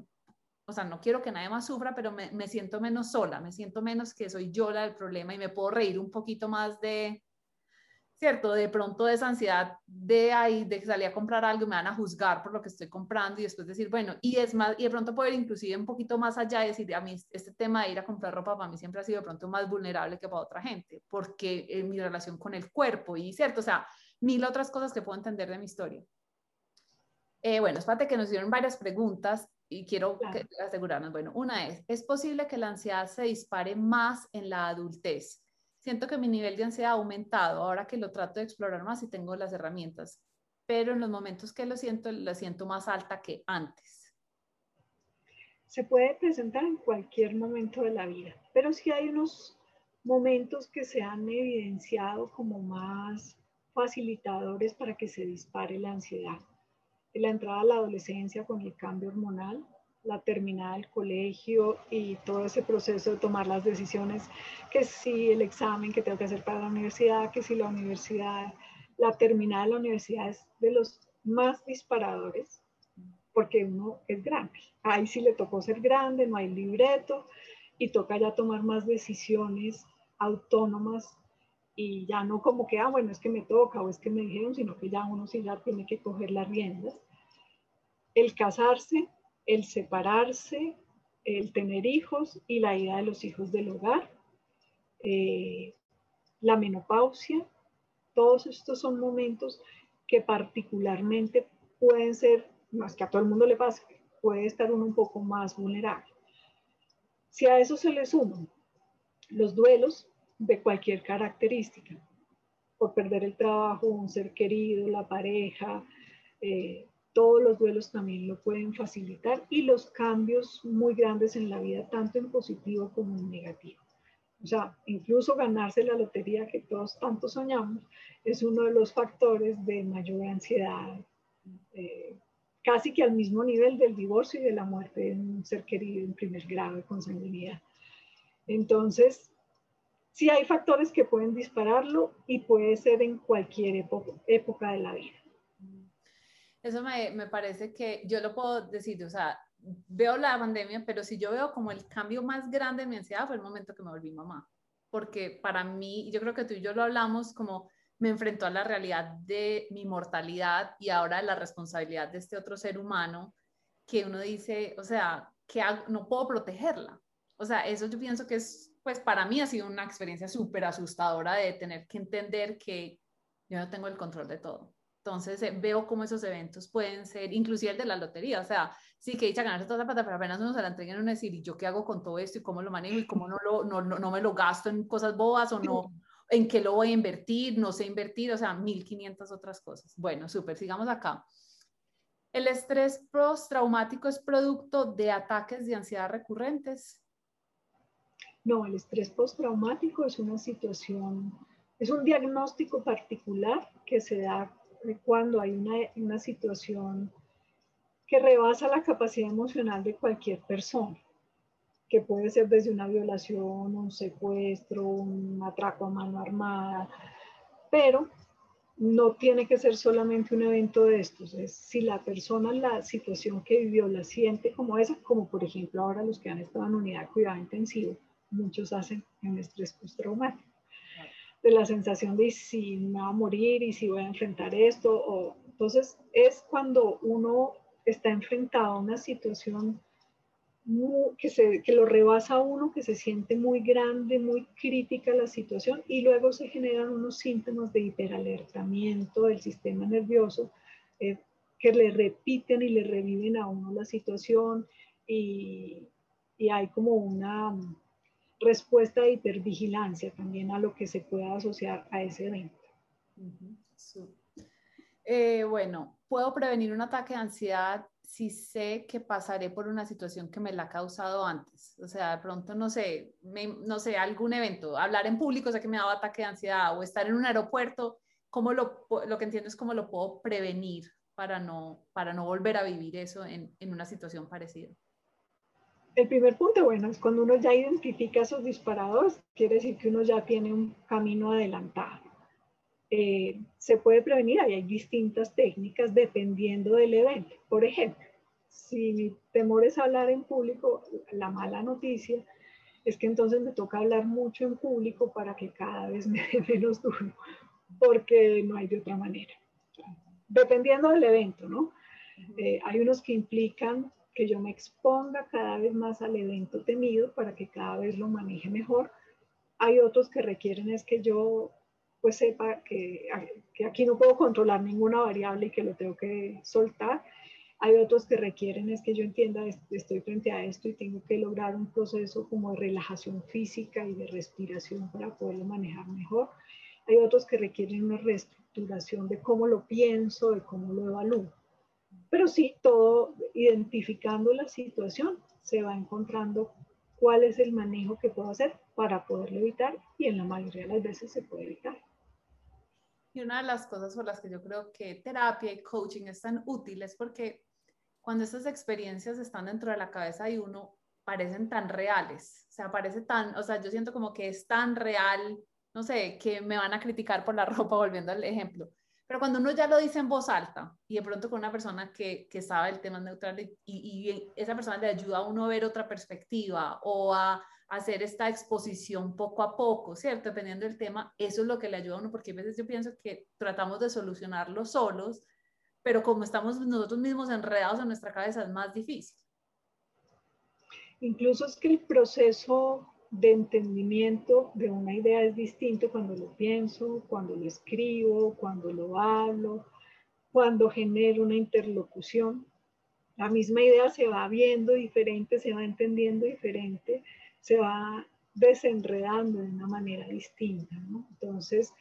o sea, no quiero que nadie más sufra, pero me, me, siento menos sola, me siento menos que soy yo la del problema y me puedo reír un poquito más de, ¿cierto? De pronto de esa ansiedad de ahí, de salir a comprar algo y me van a juzgar por lo que estoy comprando y después decir, bueno, y es más, y de pronto poder inclusive un poquito más allá y decir, a mí este tema de ir a comprar ropa para mí siempre ha sido de pronto más vulnerable que para otra gente, porque en mi relación con el cuerpo y, ¿cierto? O sea, mil otras cosas que puedo entender de mi historia. Eh, bueno, espérate que nos dieron varias preguntas y quiero asegurarnos, bueno, una es, ¿es posible que la ansiedad se dispare más en la adultez? Siento que mi nivel de ansiedad ha aumentado ahora que lo trato de explorar más y tengo las herramientas, pero en los momentos que lo siento, la siento más alta que antes. Se puede presentar en cualquier momento de la vida, pero sí hay unos momentos que se han evidenciado como más facilitadores para que se dispare la ansiedad la entrada a la adolescencia con el cambio hormonal, la terminada del colegio y todo ese proceso de tomar las decisiones, que si el examen que tengo que hacer para la universidad, que si la universidad, la terminada de la universidad es de los más disparadores, porque uno es grande. Ahí sí le tocó ser grande, no hay libreto y toca ya tomar más decisiones autónomas y ya no como que, ah, bueno, es que me toca o es que me dijeron, sino que ya uno sí ya tiene que coger las riendas. El casarse, el separarse, el tener hijos y la ida de los hijos del hogar, eh, la menopausia, todos estos son momentos que particularmente pueden ser, más que a todo el mundo le pasa, puede estar uno un poco más vulnerable. Si a eso se le suman los duelos, de cualquier característica, por perder el trabajo, un ser querido, la pareja, eh, todos los duelos también lo pueden facilitar y los cambios muy grandes en la vida, tanto en positivo como en negativo. O sea, incluso ganarse la lotería que todos tanto soñamos es uno de los factores de mayor ansiedad, eh, casi que al mismo nivel del divorcio y de la muerte de un ser querido en primer grado de consanguinidad. Entonces, Sí hay factores que pueden dispararlo y puede ser en cualquier época, de la vida. Eso me, me, parece que yo lo puedo decir, o sea, veo la pandemia, pero si yo veo como el cambio más grande en mi ansiedad fue el momento que me volví mamá. Porque para mí, yo creo que tú y yo lo hablamos como me enfrentó a la realidad de mi mortalidad y ahora la responsabilidad de este otro ser humano que uno dice, o sea, que no puedo protegerla. O sea, eso yo pienso que es pues para mí ha sido una experiencia súper asustadora de tener que entender que yo no tengo el control de todo. Entonces eh, veo cómo esos eventos pueden ser, inclusive el de la lotería, o sea, sí que dicha ganarse toda la plata, pero apenas uno se la entreguen uno decir, ¿y yo qué hago con todo esto y cómo lo manejo y cómo no, lo, no, no, no me lo gasto en cosas bobas o no, en qué lo voy a invertir, no sé invertir, o sea, 1500 otras cosas. Bueno, súper, sigamos acá. El estrés postraumático es producto de ataques de ansiedad recurrentes. No, el estrés postraumático es una situación, es un diagnóstico particular que se da cuando hay una, una situación que rebasa la capacidad emocional de cualquier persona, que puede ser desde una violación, un secuestro, un atraco a mano armada, pero no tiene que ser solamente un evento de estos. Es si la persona, la situación que vivió, la siente como esa, como por ejemplo ahora los que han estado en unidad de cuidado intensivo, muchos hacen en estrés postraumático. De la sensación de si me va a morir y si voy a enfrentar esto. O, entonces es cuando uno está enfrentado a una situación que, se, que lo rebasa a uno, que se siente muy grande, muy crítica la situación y luego se generan unos síntomas de hiperalertamiento del sistema nervioso eh, que le repiten y le reviven a uno la situación y, y hay como una respuesta de hipervigilancia también a lo que se pueda asociar a ese evento. Eh, bueno, puedo prevenir un ataque de ansiedad si sé que pasaré por una situación que me la ha causado antes. O sea, de pronto, no sé, no sé, algún evento, hablar en público, sé que me ha dado ataque de ansiedad o estar en un aeropuerto, ¿cómo lo, lo que entiendo es cómo lo puedo prevenir para no, para no volver a vivir eso en, en una situación parecida el primer punto, bueno, es cuando uno ya identifica esos disparadores, quiere decir que uno ya tiene un camino adelantado. Eh, se puede prevenir, hay distintas técnicas dependiendo del evento. Por ejemplo, si mi temor es hablar en público, la mala noticia es que entonces me toca hablar mucho en público para que cada vez me dé menos duro, porque no hay de otra manera. Dependiendo del evento, ¿no? Eh, hay unos que implican que yo me exponga cada vez más al evento temido para que cada vez lo maneje mejor. Hay otros que requieren es que yo pues sepa que, que aquí no puedo controlar ninguna variable y que lo tengo que soltar. Hay otros que requieren es que yo entienda, estoy frente a esto y tengo que lograr un proceso como de relajación física y de respiración para poderlo manejar mejor. Hay otros que requieren una reestructuración de cómo lo pienso, de cómo lo evalúo. Pero sí, todo identificando la situación, se va encontrando cuál es el manejo que puedo hacer para poderlo evitar y en la mayoría de las veces se puede evitar. Y una de las cosas por las que yo creo que terapia y coaching es tan útil es porque cuando estas experiencias están dentro de la cabeza de uno, parecen tan reales, o sea, parece tan, o sea, yo siento como que es tan real, no sé, que me van a criticar por la ropa, volviendo al ejemplo, pero cuando uno ya lo dice en voz alta y de pronto con una persona que, que sabe el tema neutral y, y, esa persona le ayuda a uno a ver otra perspectiva o a, hacer esta exposición poco a poco, ¿cierto? Dependiendo del tema, eso es lo que le ayuda a uno, porque a veces yo pienso que tratamos de solucionarlo solos, pero como estamos nosotros mismos enredados en nuestra cabeza es más difícil. Incluso es que el proceso de entendimiento de una idea es distinto cuando lo pienso, cuando lo escribo, cuando lo hablo, cuando genero una interlocución. La misma idea se va viendo diferente, se va entendiendo diferente, se va desenredando de una manera distinta. Entonces,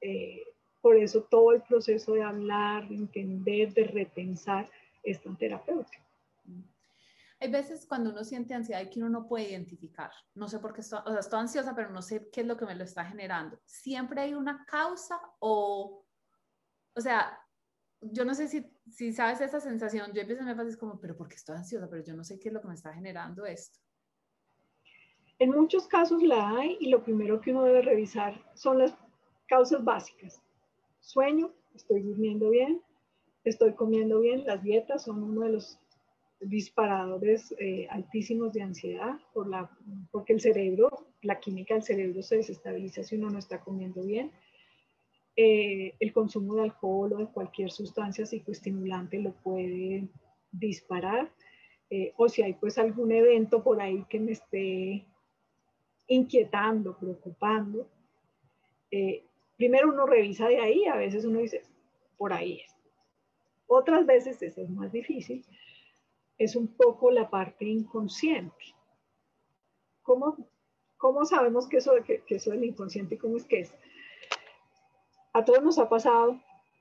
eh, por eso todo el proceso de hablar, de entender, de repensar es tan terapéutico. Hay veces cuando uno siente ansiedad y que uno no puede identificar, no sé por qué estoy, o sea, estoy ansiosa, pero no sé qué es lo que me lo está generando. Siempre hay una causa o, o sea, yo no sé si, si sabes esa sensación, yo empiezo a me pasa como, pero ¿por qué estoy ansiosa? Pero yo no sé qué es lo que me está generando esto. En muchos casos la hay y lo primero que uno debe revisar son las causas básicas. Sueño, estoy durmiendo bien, estoy comiendo bien, las dietas son uno de los disparadores eh, altísimos de ansiedad por la, porque el cerebro, la química del cerebro se desestabiliza si uno no está comiendo bien. Eh, el consumo de alcohol o de cualquier sustancia psicoestimulante lo puede disparar. Eh, o si hay pues algún evento por ahí que me esté inquietando, preocupando. primero uno revisa de ahí, a veces uno dice, por ahí. Otras veces eso es más difícil es un poco la parte inconsciente. ¿Cómo, cómo sabemos que eso, que, que eso del inconsciente, cómo es que es? A todos nos ha pasado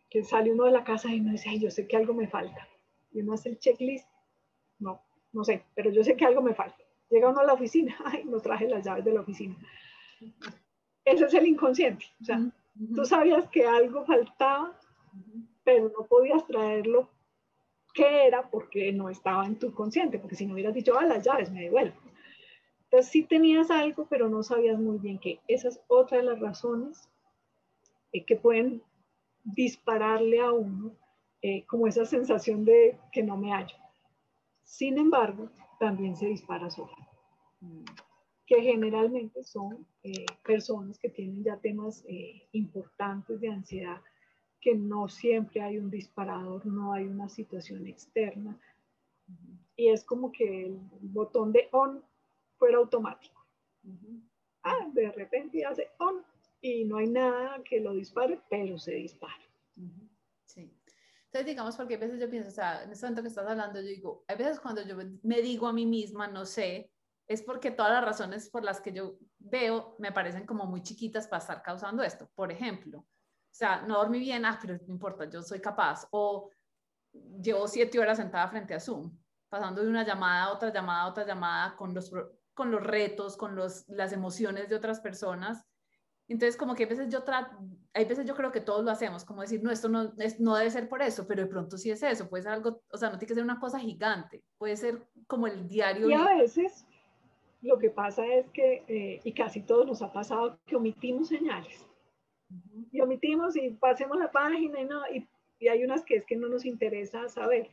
que sale uno de la casa y uno dice, Ay, yo sé que algo me falta. Y uno hace el checklist, no, no sé, pero yo sé que algo me falta. Llega uno a la oficina, ay, no traje las llaves de la oficina. Ese es el inconsciente. O sea, tú sabías que algo faltaba, pero no podías traerlo qué era porque no estaba en tu consciente, porque si no hubieras dicho, ah, las llaves, me devuelvo. Entonces sí tenías algo, pero no sabías muy bien qué. Esa es otra de las razones eh, que pueden dispararle a uno eh, como esa sensación de que no me hallo. Sin embargo, también se dispara sola, que generalmente son eh, personas que tienen ya temas importantes de ansiedad que no siempre hay un disparador, no hay una situación externa. Y es como que el botón de on fuera automático. Ah, de repente hace on y no hay nada que lo dispare, pero se dispara. Sí. Entonces, digamos, porque a veces yo pienso, o sea, en este momento que estás hablando, yo digo, a veces cuando yo me digo a mí misma, no sé, es porque todas las razones por las que yo veo me parecen como muy chiquitas para estar causando esto. Por ejemplo, o sea, no dormí bien, ah, pero no importa, yo soy capaz. O llevo siete horas sentada frente a Zoom, pasando de una llamada a otra llamada a otra llamada con los, con los retos, con los, las emociones de otras personas. Entonces, como que a veces yo trato, hay veces yo creo que todos lo hacemos, como decir, no, esto no, es, no debe ser por eso, pero de pronto sí es eso, puede ser algo, o sea, no tiene que ser una cosa gigante, puede ser como el diario. Y a veces lo que pasa es que, eh, y casi todos nos ha pasado, que omitimos señales y omitimos y pasemos la página y, no, y, y, hay unas que es que no nos interesa saber.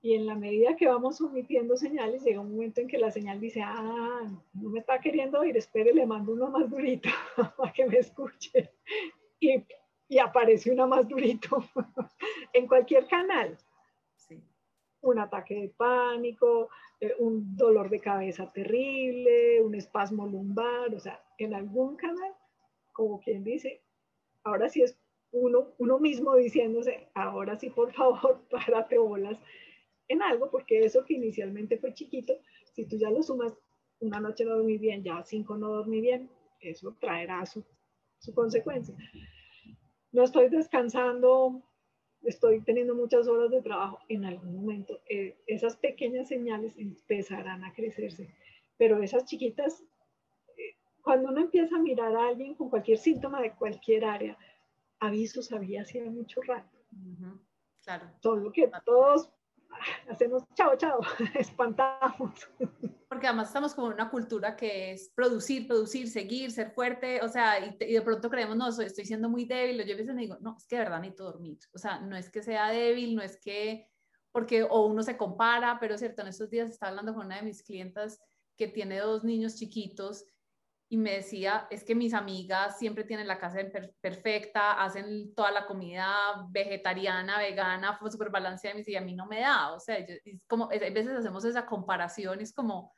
Y en la medida que vamos omitiendo señales, llega un momento en que la señal dice, ah, no me está queriendo oír, espere, le mando uno más durito para que me escuche. Y, y aparece una más durito en cualquier canal. Sí. Un ataque de pánico, eh, un dolor de cabeza terrible, un espasmo lumbar, o sea, en algún canal como quien dice, ahora sí es uno, uno mismo diciéndose, ahora sí, por favor, párate bolas en algo, porque eso que inicialmente fue chiquito, si tú ya lo sumas, una noche no dormí bien, ya cinco no dormí bien, eso traerá su, su consecuencia. No estoy descansando, estoy teniendo muchas horas de trabajo, en algún momento eh, esas pequeñas señales empezarán a crecerse, pero esas chiquitas cuando uno empieza a mirar a alguien con cualquier síntoma de cualquier área, avisos había hacía mucho rato. Claro. Solo que todos hacemos chao, chao, espantamos. Porque además estamos como en una cultura que es producir, producir, seguir, ser fuerte, o sea, y, de pronto creemos, no, estoy siendo muy débil, yo a veces me digo, no, es que de verdad necesito dormir, o sea, no es que sea débil, no es que, porque, o uno se compara, pero cierto, en estos días estaba hablando con una de mis clientas que tiene dos niños chiquitos y me decía, es que mis amigas siempre tienen la casa perfecta, hacen toda la comida vegetariana, vegana, súper balanceada, y a mí no me da, o sea, es como, a veces hacemos esa comparación, es como,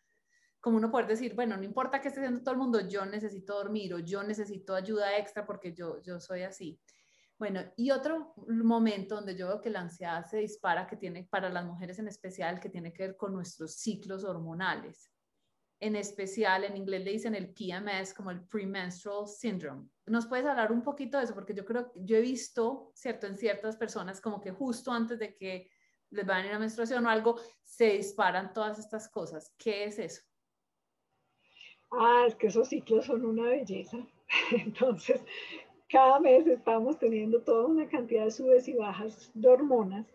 como uno poder decir, bueno, no importa qué esté haciendo todo el mundo, yo necesito dormir o yo necesito ayuda extra porque yo, yo soy así. Bueno, y otro momento donde yo veo que la ansiedad se dispara, que tiene para las mujeres en especial, que tiene que ver con nuestros ciclos hormonales en especial en inglés le dicen el PMS como el premenstrual syndrome. ¿Nos puedes hablar un poquito de eso? Porque yo creo, yo he visto, ¿cierto? En ciertas personas como que justo antes de que les va a venir la menstruación o algo, se disparan todas estas cosas. ¿Qué es eso? Ah, es que esos ciclos son una belleza. Entonces, cada mes estamos teniendo toda una cantidad de subes y bajas de hormonas.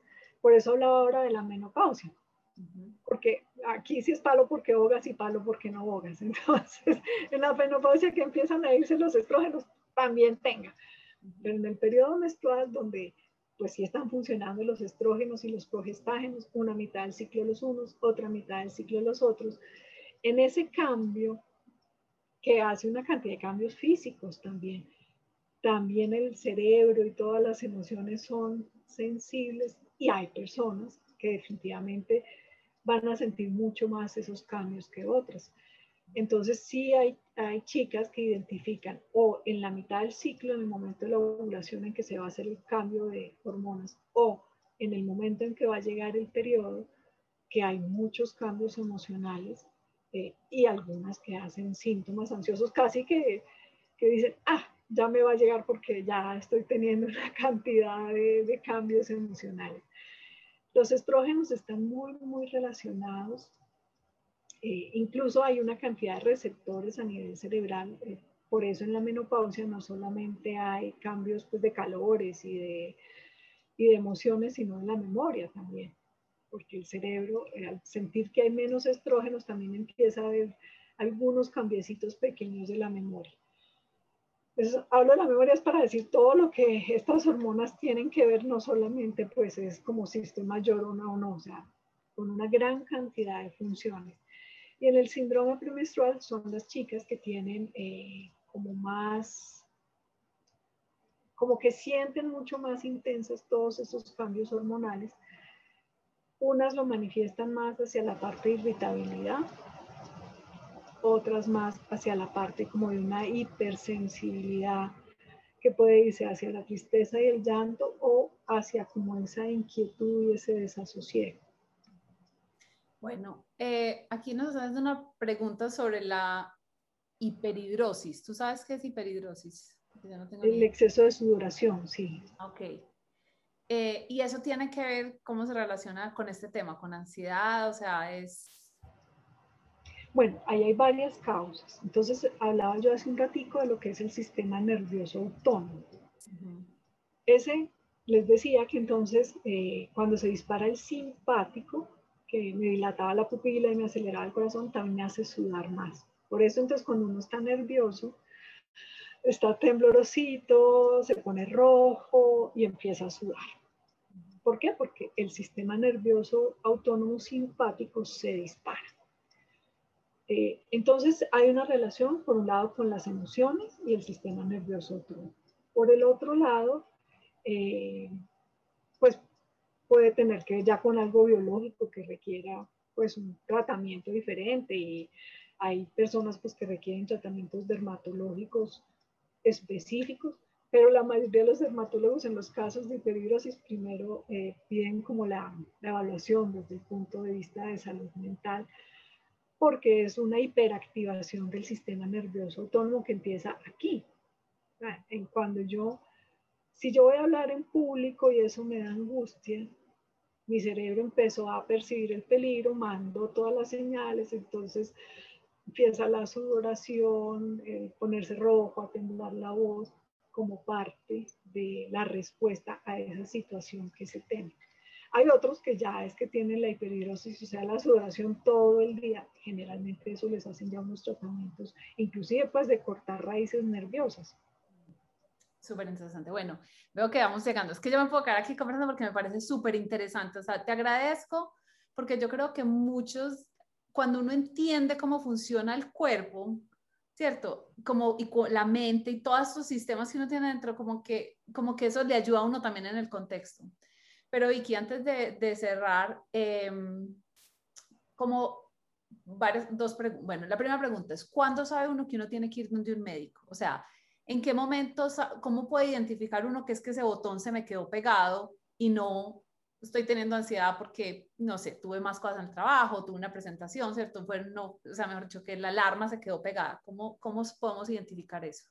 Por eso hablaba ahora de la menopausia porque aquí sí es palo porque bogas y palo porque no bogas. Entonces, en la menopausia que empiezan a irse los estrógenos, también tenga. Pero en el periodo menstrual, donde pues sí están funcionando los estrógenos y los progestágenos, una mitad del ciclo los unos, otra mitad del ciclo los otros, en ese cambio que hace una cantidad de cambios físicos también, también el cerebro y todas las emociones son sensibles y hay personas que definitivamente van a sentir mucho más esos cambios que otras. Entonces sí hay, hay chicas que identifican o en la mitad del ciclo, en el momento de la ovulación en que se va a hacer el cambio de hormonas, o en el momento en que va a llegar el periodo, que hay muchos cambios emocionales eh, y algunas que hacen síntomas ansiosos, casi que, que, dicen, ah, ya me va a llegar porque ya estoy teniendo una cantidad de, de cambios emocionales. Los estrógenos están muy, muy relacionados. Eh, incluso hay una cantidad de receptores a nivel cerebral. Eh, por eso en la menopausia no solamente hay cambios pues, de calores y de, y de emociones, sino en la memoria también. Porque el cerebro, eh, al sentir que hay menos estrógenos, también empieza a haber algunos cambiecitos pequeños de la memoria hablo de la memoria es para decir todo lo que estas hormonas tienen que ver, no solamente pues es como si estoy mayor o no, o no, o sea, con una gran cantidad de funciones. Y en el síndrome premenstrual son las chicas que tienen eh, como más, como que sienten mucho más intensos todos esos cambios hormonales. Unas lo manifiestan más hacia la parte de irritabilidad, otras más hacia la parte como de una hipersensibilidad que puede irse hacia la tristeza y el llanto o hacia como esa inquietud y ese desasosiego. Bueno, eh, aquí nos hacen una pregunta sobre la hiperhidrosis. ¿Tú sabes qué es hiperhidrosis? el exceso de sudoración, sí. Ok. Eh, y eso tiene que ver, ¿cómo se relaciona con este tema? ¿Con ansiedad? O sea, es bueno, ahí hay varias causas. Entonces, hablaba yo hace un ratico de lo que es el sistema nervioso autónomo. Ese, les decía que entonces, eh, cuando se dispara el simpático, que me dilataba la pupila y me aceleraba el corazón, también me hace sudar más. Por eso, entonces, cuando uno está nervioso, está temblorosito, se pone rojo y empieza a sudar. ¿Por qué? Porque el sistema nervioso autónomo simpático se dispara. Eh, entonces hay una relación, por un lado, con las emociones y el sistema nervioso autónomo. Por el otro lado, eh, pues puede tener que ver ya con algo biológico que requiera pues un tratamiento diferente y hay personas pues que requieren tratamientos dermatológicos específicos, pero la mayoría de los dermatólogos en los casos de hiperhidrosis primero eh, piden como la, la evaluación desde el punto de vista de salud mental porque es una hiperactivación del sistema nervioso autónomo que empieza aquí. En cuando yo, si yo voy a hablar en público y eso me da angustia, mi cerebro empezó a percibir el peligro, mando todas las señales, entonces empieza la sudoración, ponerse rojo, a temblar la voz como parte de la respuesta a esa situación que se teme. Hay otros que ya es que tienen la hiperhidrosis, o sea, la sudoración todo el día. Generalmente eso les hacen ya unos tratamientos, inclusive pues de cortar raíces nerviosas. Súper interesante. Bueno, veo que vamos llegando. Es que yo me puedo quedar aquí conversando porque me parece súper interesante. O sea, te agradezco porque yo creo que muchos, cuando uno entiende cómo funciona el cuerpo, ¿cierto? Como y la mente y todos estos sistemas que uno tiene dentro, como que, como que eso le ayuda a uno también en el contexto. Pero Vicky, antes de, de cerrar, em, como varias, dos bueno, la primera pregunta es, ¿cuándo sabe uno que uno tiene que ir donde un médico? O sea, ¿en qué momentos, cómo puede identificar uno que es que ese botón se me quedó pegado y no estoy teniendo ansiedad porque, no sé, tuve más cosas en el trabajo, tuve una presentación, ¿cierto? Fue, no, o sea, mejor dicho, que la alarma se quedó pegada. ¿Cómo, cómo podemos identificar eso?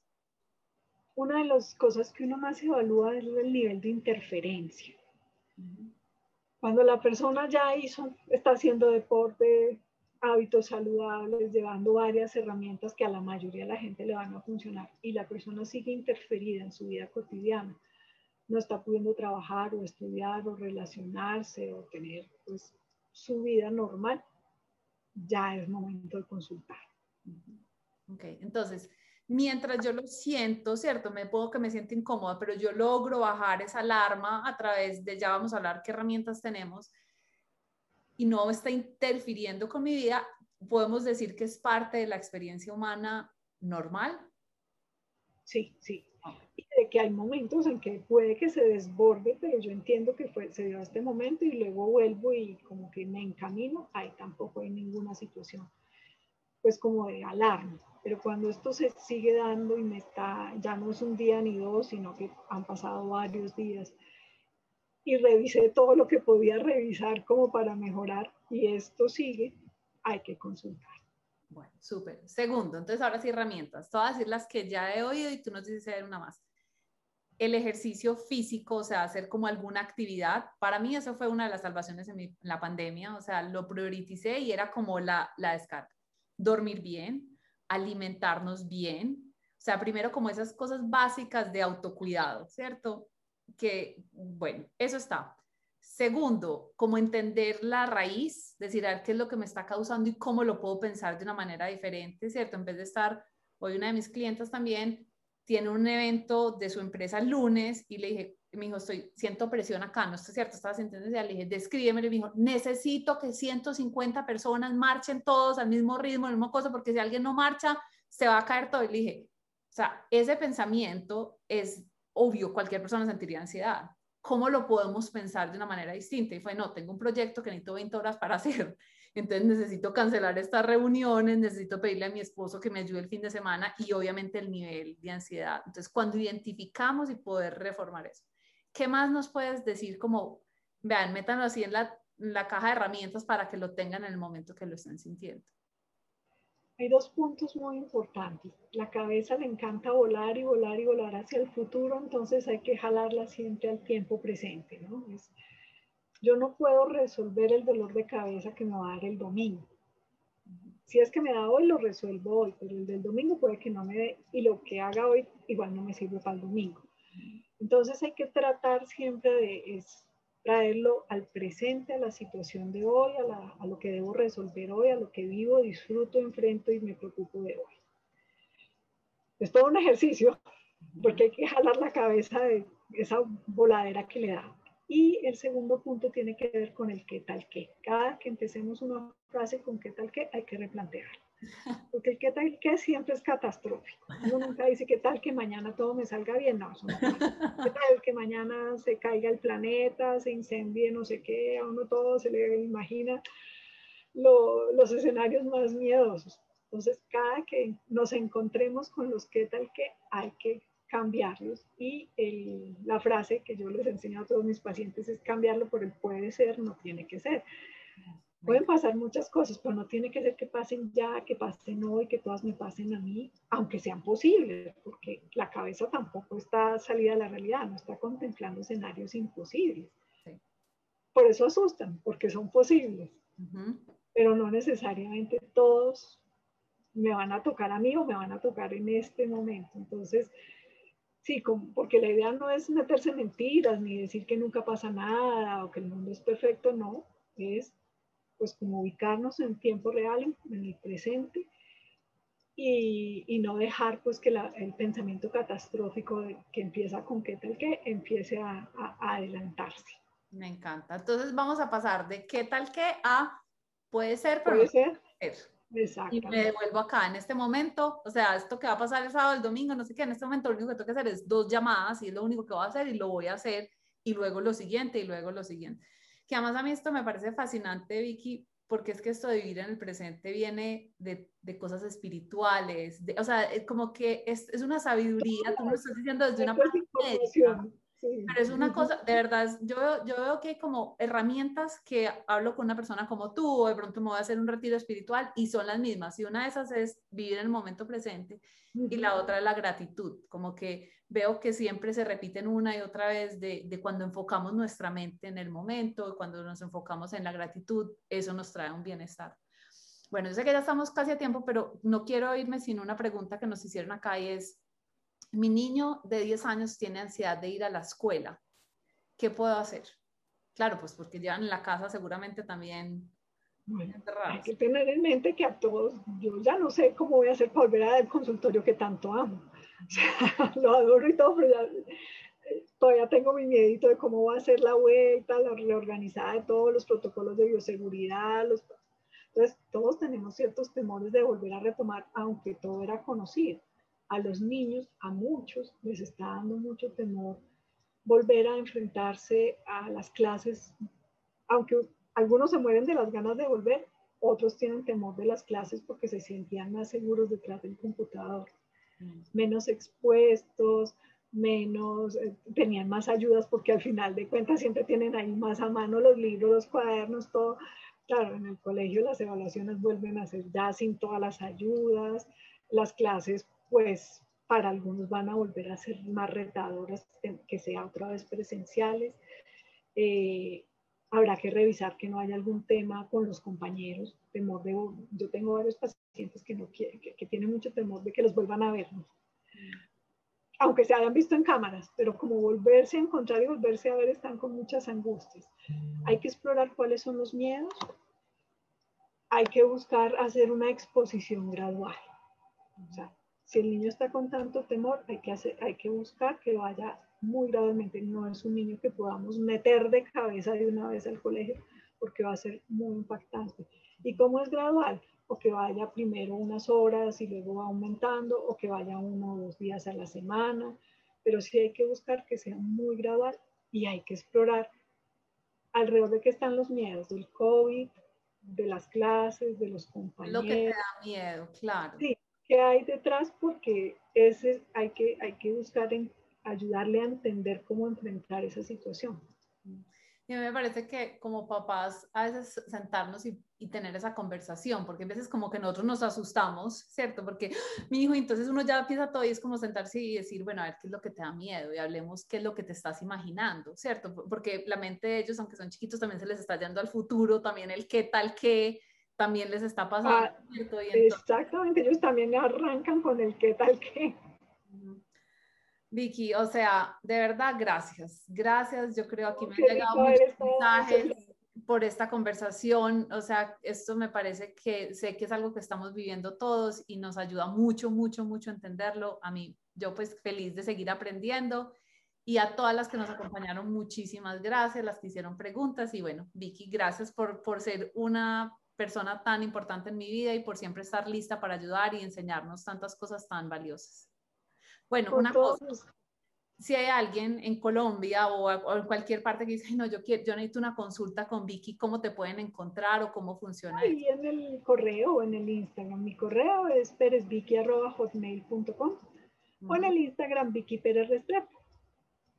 Una de las cosas que uno más evalúa es el nivel de interferencia. Cuando la persona ya hizo, está haciendo deporte, hábitos saludables, llevando varias herramientas que a la mayoría de la gente le van a funcionar y la persona sigue interferida en su vida cotidiana, no está pudiendo trabajar o estudiar o relacionarse o tener pues, su vida normal, ya es momento de consultar. Ok, entonces, mientras yo lo siento, ¿cierto? Me puedo que me siento incómoda, pero yo logro bajar esa alarma a través de, ya vamos a hablar qué herramientas tenemos, y no está interfiriendo con mi vida, podemos decir que es parte de la experiencia humana normal. Sí, sí de que hay momentos en que puede que se desborde, pero yo entiendo que fue, se dio este momento y luego vuelvo y como que me encamino, ahí tampoco hay ninguna situación, pues como de alarma. Pero cuando esto se sigue dando y me está, ya no es un día ni dos, sino que han pasado varios días y revisé todo lo que podía revisar como para mejorar y esto sigue, hay que consultar. Bueno, súper. Segundo, entonces ahora sí herramientas. Todas las que ya he oído y tú nos dices una más el ejercicio físico, o sea, hacer como alguna actividad. Para mí eso fue una de las salvaciones en, la pandemia, o sea, lo prioricé y era como la, la descarga. Dormir bien, alimentarnos bien, o sea, primero como esas cosas básicas de autocuidado, ¿cierto? Que, bueno, eso está. Segundo, como entender la raíz, decir, a ver qué es lo que me está causando y cómo lo puedo pensar de una manera diferente, ¿cierto? En vez de estar, hoy una de mis clientes también tiene un evento de su empresa el lunes y le dije, me dijo, estoy, siento presión acá, no está cierto, estaba sintiendo Le dije, descríbeme, le dijo, necesito que 150 personas marchen todos al mismo ritmo, al mismo cosa, porque si alguien no marcha, se va a caer todo. Y le dije, o sea, ese pensamiento es obvio, cualquier persona sentiría ansiedad. ¿Cómo lo podemos pensar de una manera distinta? Y fue, no, tengo un proyecto que necesito 20 horas para hacer entonces necesito cancelar estas reuniones, necesito pedirle a mi esposo que me ayude el fin de semana y obviamente el nivel de ansiedad. Entonces, cuando identificamos y poder reformar eso, ¿qué más nos puedes decir como, vean, métanlo así en la, la caja de herramientas para que lo tengan en el momento que lo estén sintiendo? Hay dos puntos muy importantes. La cabeza le encanta volar y volar y volar hacia el futuro, entonces hay que jalarla siempre al tiempo presente, ¿no? Es, yo no puedo resolver el dolor de cabeza que me va a dar el domingo. Si es que me da hoy, lo resuelvo hoy, pero el del domingo puede que no me dé y lo que haga hoy igual no me sirve para el domingo. Entonces hay que tratar siempre de traerlo al presente, a la situación de hoy, a, a, lo que debo resolver hoy, a lo que vivo, disfruto, enfrento y me preocupo de hoy. Es todo un ejercicio, porque hay que jalar la cabeza de esa voladera que le da. Y el segundo punto tiene que ver con el qué tal qué. Cada que empecemos una frase con qué tal qué, hay que replantearla. Porque el qué tal qué siempre es catastrófico. Uno nunca dice qué tal que mañana todo me salga bien. No, qué tal que mañana se caiga el planeta, se incendie, no sé qué, a uno todo se le imagina los escenarios más miedosos. Entonces, cada que nos encontremos con los qué tal qué, hay que cambiarlos. Y la frase que yo les enseño a todos mis pacientes es cambiarlo por el puede ser, no tiene que ser. Pueden pasar muchas cosas, pero no tiene que ser que pasen ya, que pasen hoy, que todas me pasen a mí, aunque sean posibles, porque la cabeza tampoco está salida a la realidad, no está contemplando escenarios imposibles. Por eso asustan, porque son posibles, pero no necesariamente todos me van a tocar a mí o me van a tocar en este momento. Entonces, Sí, porque la idea no es meterse mentiras ni decir que nunca pasa nada o que el mundo es perfecto, no, es pues como ubicarnos en tiempo real, en el presente y, no dejar pues que el pensamiento catastrófico que empieza con qué tal que empiece a, adelantarse. Me encanta. Entonces vamos a pasar de qué tal que a puede ser, pero puede ser. Exacto. Y me devuelvo acá en este momento, o sea, esto que va a pasar el sábado, el domingo, no sé qué, en este momento lo único que tengo que hacer es dos llamadas y es lo único que voy a hacer y lo voy a hacer y luego lo siguiente y luego lo siguiente. Que además a mí esto me parece fascinante, Vicky, porque es que esto de vivir en el presente viene de, de cosas espirituales, de, o sea, es como que es, es, una sabiduría, tú me lo estás diciendo desde una parte pero es una cosa, de verdad, yo, yo veo que hay como herramientas que hablo con una persona como tú, o de pronto me voy a hacer un retiro espiritual y son las mismas. Y una de esas es vivir en el momento presente y la otra es la gratitud. Como que veo que siempre se repiten una y otra vez de, de cuando enfocamos nuestra mente en el momento, cuando nos enfocamos en la gratitud, eso nos trae un bienestar. Bueno, yo sé que ya estamos casi a tiempo, pero no quiero irme sin una pregunta que nos hicieron acá y es, mi niño de 10 años tiene ansiedad de ir a la escuela. ¿Qué puedo hacer? Claro, pues porque llevan en la casa seguramente también. hay que tener en mente que a todos, yo ya no sé cómo voy a hacer para volver al consultorio que tanto amo. lo adoro y todo, pero ya, eh, todavía tengo mi miedito de cómo va a ser la vuelta, la reorganizada de todos los protocolos de bioseguridad. Entonces, todos tenemos ciertos temores de volver a retomar, aunque todo era conocido a los niños, a muchos, les está dando mucho temor volver a enfrentarse a las clases, aunque algunos se mueren de las ganas de volver, otros tienen temor de las clases porque se sentían más seguros detrás del computador. Menos expuestos, menos, eh, tenían más ayudas porque al final de cuentas siempre tienen ahí más a mano los libros, los cuadernos, todo. Claro, en el colegio las evaluaciones vuelven a ser ya sin todas las ayudas, las clases pues para algunos van a volver a ser más retadoras, que sea otra vez presenciales. Eh, habrá que revisar que no haya algún tema con los compañeros, temor de, yo tengo varios pacientes que, no quieren, que, tienen mucho temor de que los vuelvan a ver, aunque se hayan visto en cámaras, pero como volverse a encontrar y volverse a ver están con muchas angustias. Hay que explorar cuáles son los miedos, hay que buscar hacer una exposición gradual. O sea, si el niño está con tanto temor, hay que, hacer, hay que buscar que vaya muy gradualmente. No es un niño que podamos meter de cabeza de una vez al colegio, porque va a ser muy impactante. ¿Y cómo es gradual? O que vaya primero unas horas y luego va aumentando, o que vaya uno o dos días a la semana. Pero sí hay que buscar que sea muy gradual y hay que explorar alrededor de qué están los miedos del COVID, de las clases, de los compañeros. Lo que te da miedo, claro. Sí, qué hay detrás porque ese hay que, hay que buscar en ayudarle a entender cómo enfrentar esa situación. Y a mí me parece que como papás a veces sentarnos y, y, tener esa conversación, porque a veces como que nosotros nos asustamos, ¿cierto? Porque mi hijo, entonces uno ya empieza todo y es como sentarse y decir, bueno, a ver qué es lo que te da miedo y hablemos qué es lo que te estás imaginando, ¿cierto? Porque la mente de ellos, aunque son chiquitos, también se les está yendo al futuro, también el qué tal qué, también les está pasando. Ah, exactamente, ellos también arrancan con el qué tal qué. Vicky, o sea, de verdad, gracias. Gracias, yo creo aquí me han llegado muchos mensajes por esta conversación. O sea, esto me parece que sé que es algo que estamos viviendo todos y nos ayuda mucho, mucho, mucho a entenderlo. A mí, yo pues feliz de seguir aprendiendo. Y a todas las que nos acompañaron, muchísimas gracias, las que hicieron preguntas. Y bueno, Vicky, gracias por, por ser una persona tan importante en mi vida y por siempre estar lista para ayudar y enseñarnos tantas cosas tan valiosas. Bueno, una cosa, si hay alguien en Colombia o, en cualquier parte que dice, no, yo, quiero, yo necesito una consulta con Vicky, ¿cómo te pueden encontrar o cómo funciona Ahí en el correo o en el Instagram. Mi correo es perezvicky.hotmail.com o en el Instagram Vicky Pérez Restrepo.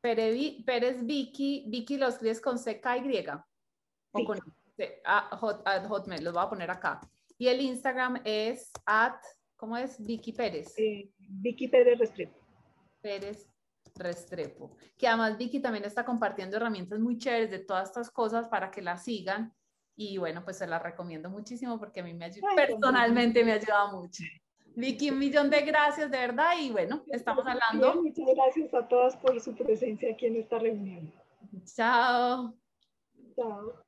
Pérez Vicky, Vicky lo escribes con CKY. O con a, Hotmail, los voy a poner acá. Y el Instagram es at, ¿cómo es? Vicky Pérez. Eh, Vicky Pérez Restrepo. Pérez Restrepo. Que además Vicky también está compartiendo herramientas muy chéveres de todas estas cosas para que la sigan. Y bueno, pues se las recomiendo muchísimo porque a mí me ayuda, personalmente me ayuda mucho. Vicky, un millón de gracias, de verdad, y bueno, estamos hablando. muchas gracias a todas por su presencia aquí en esta reunión. Chao. Chao.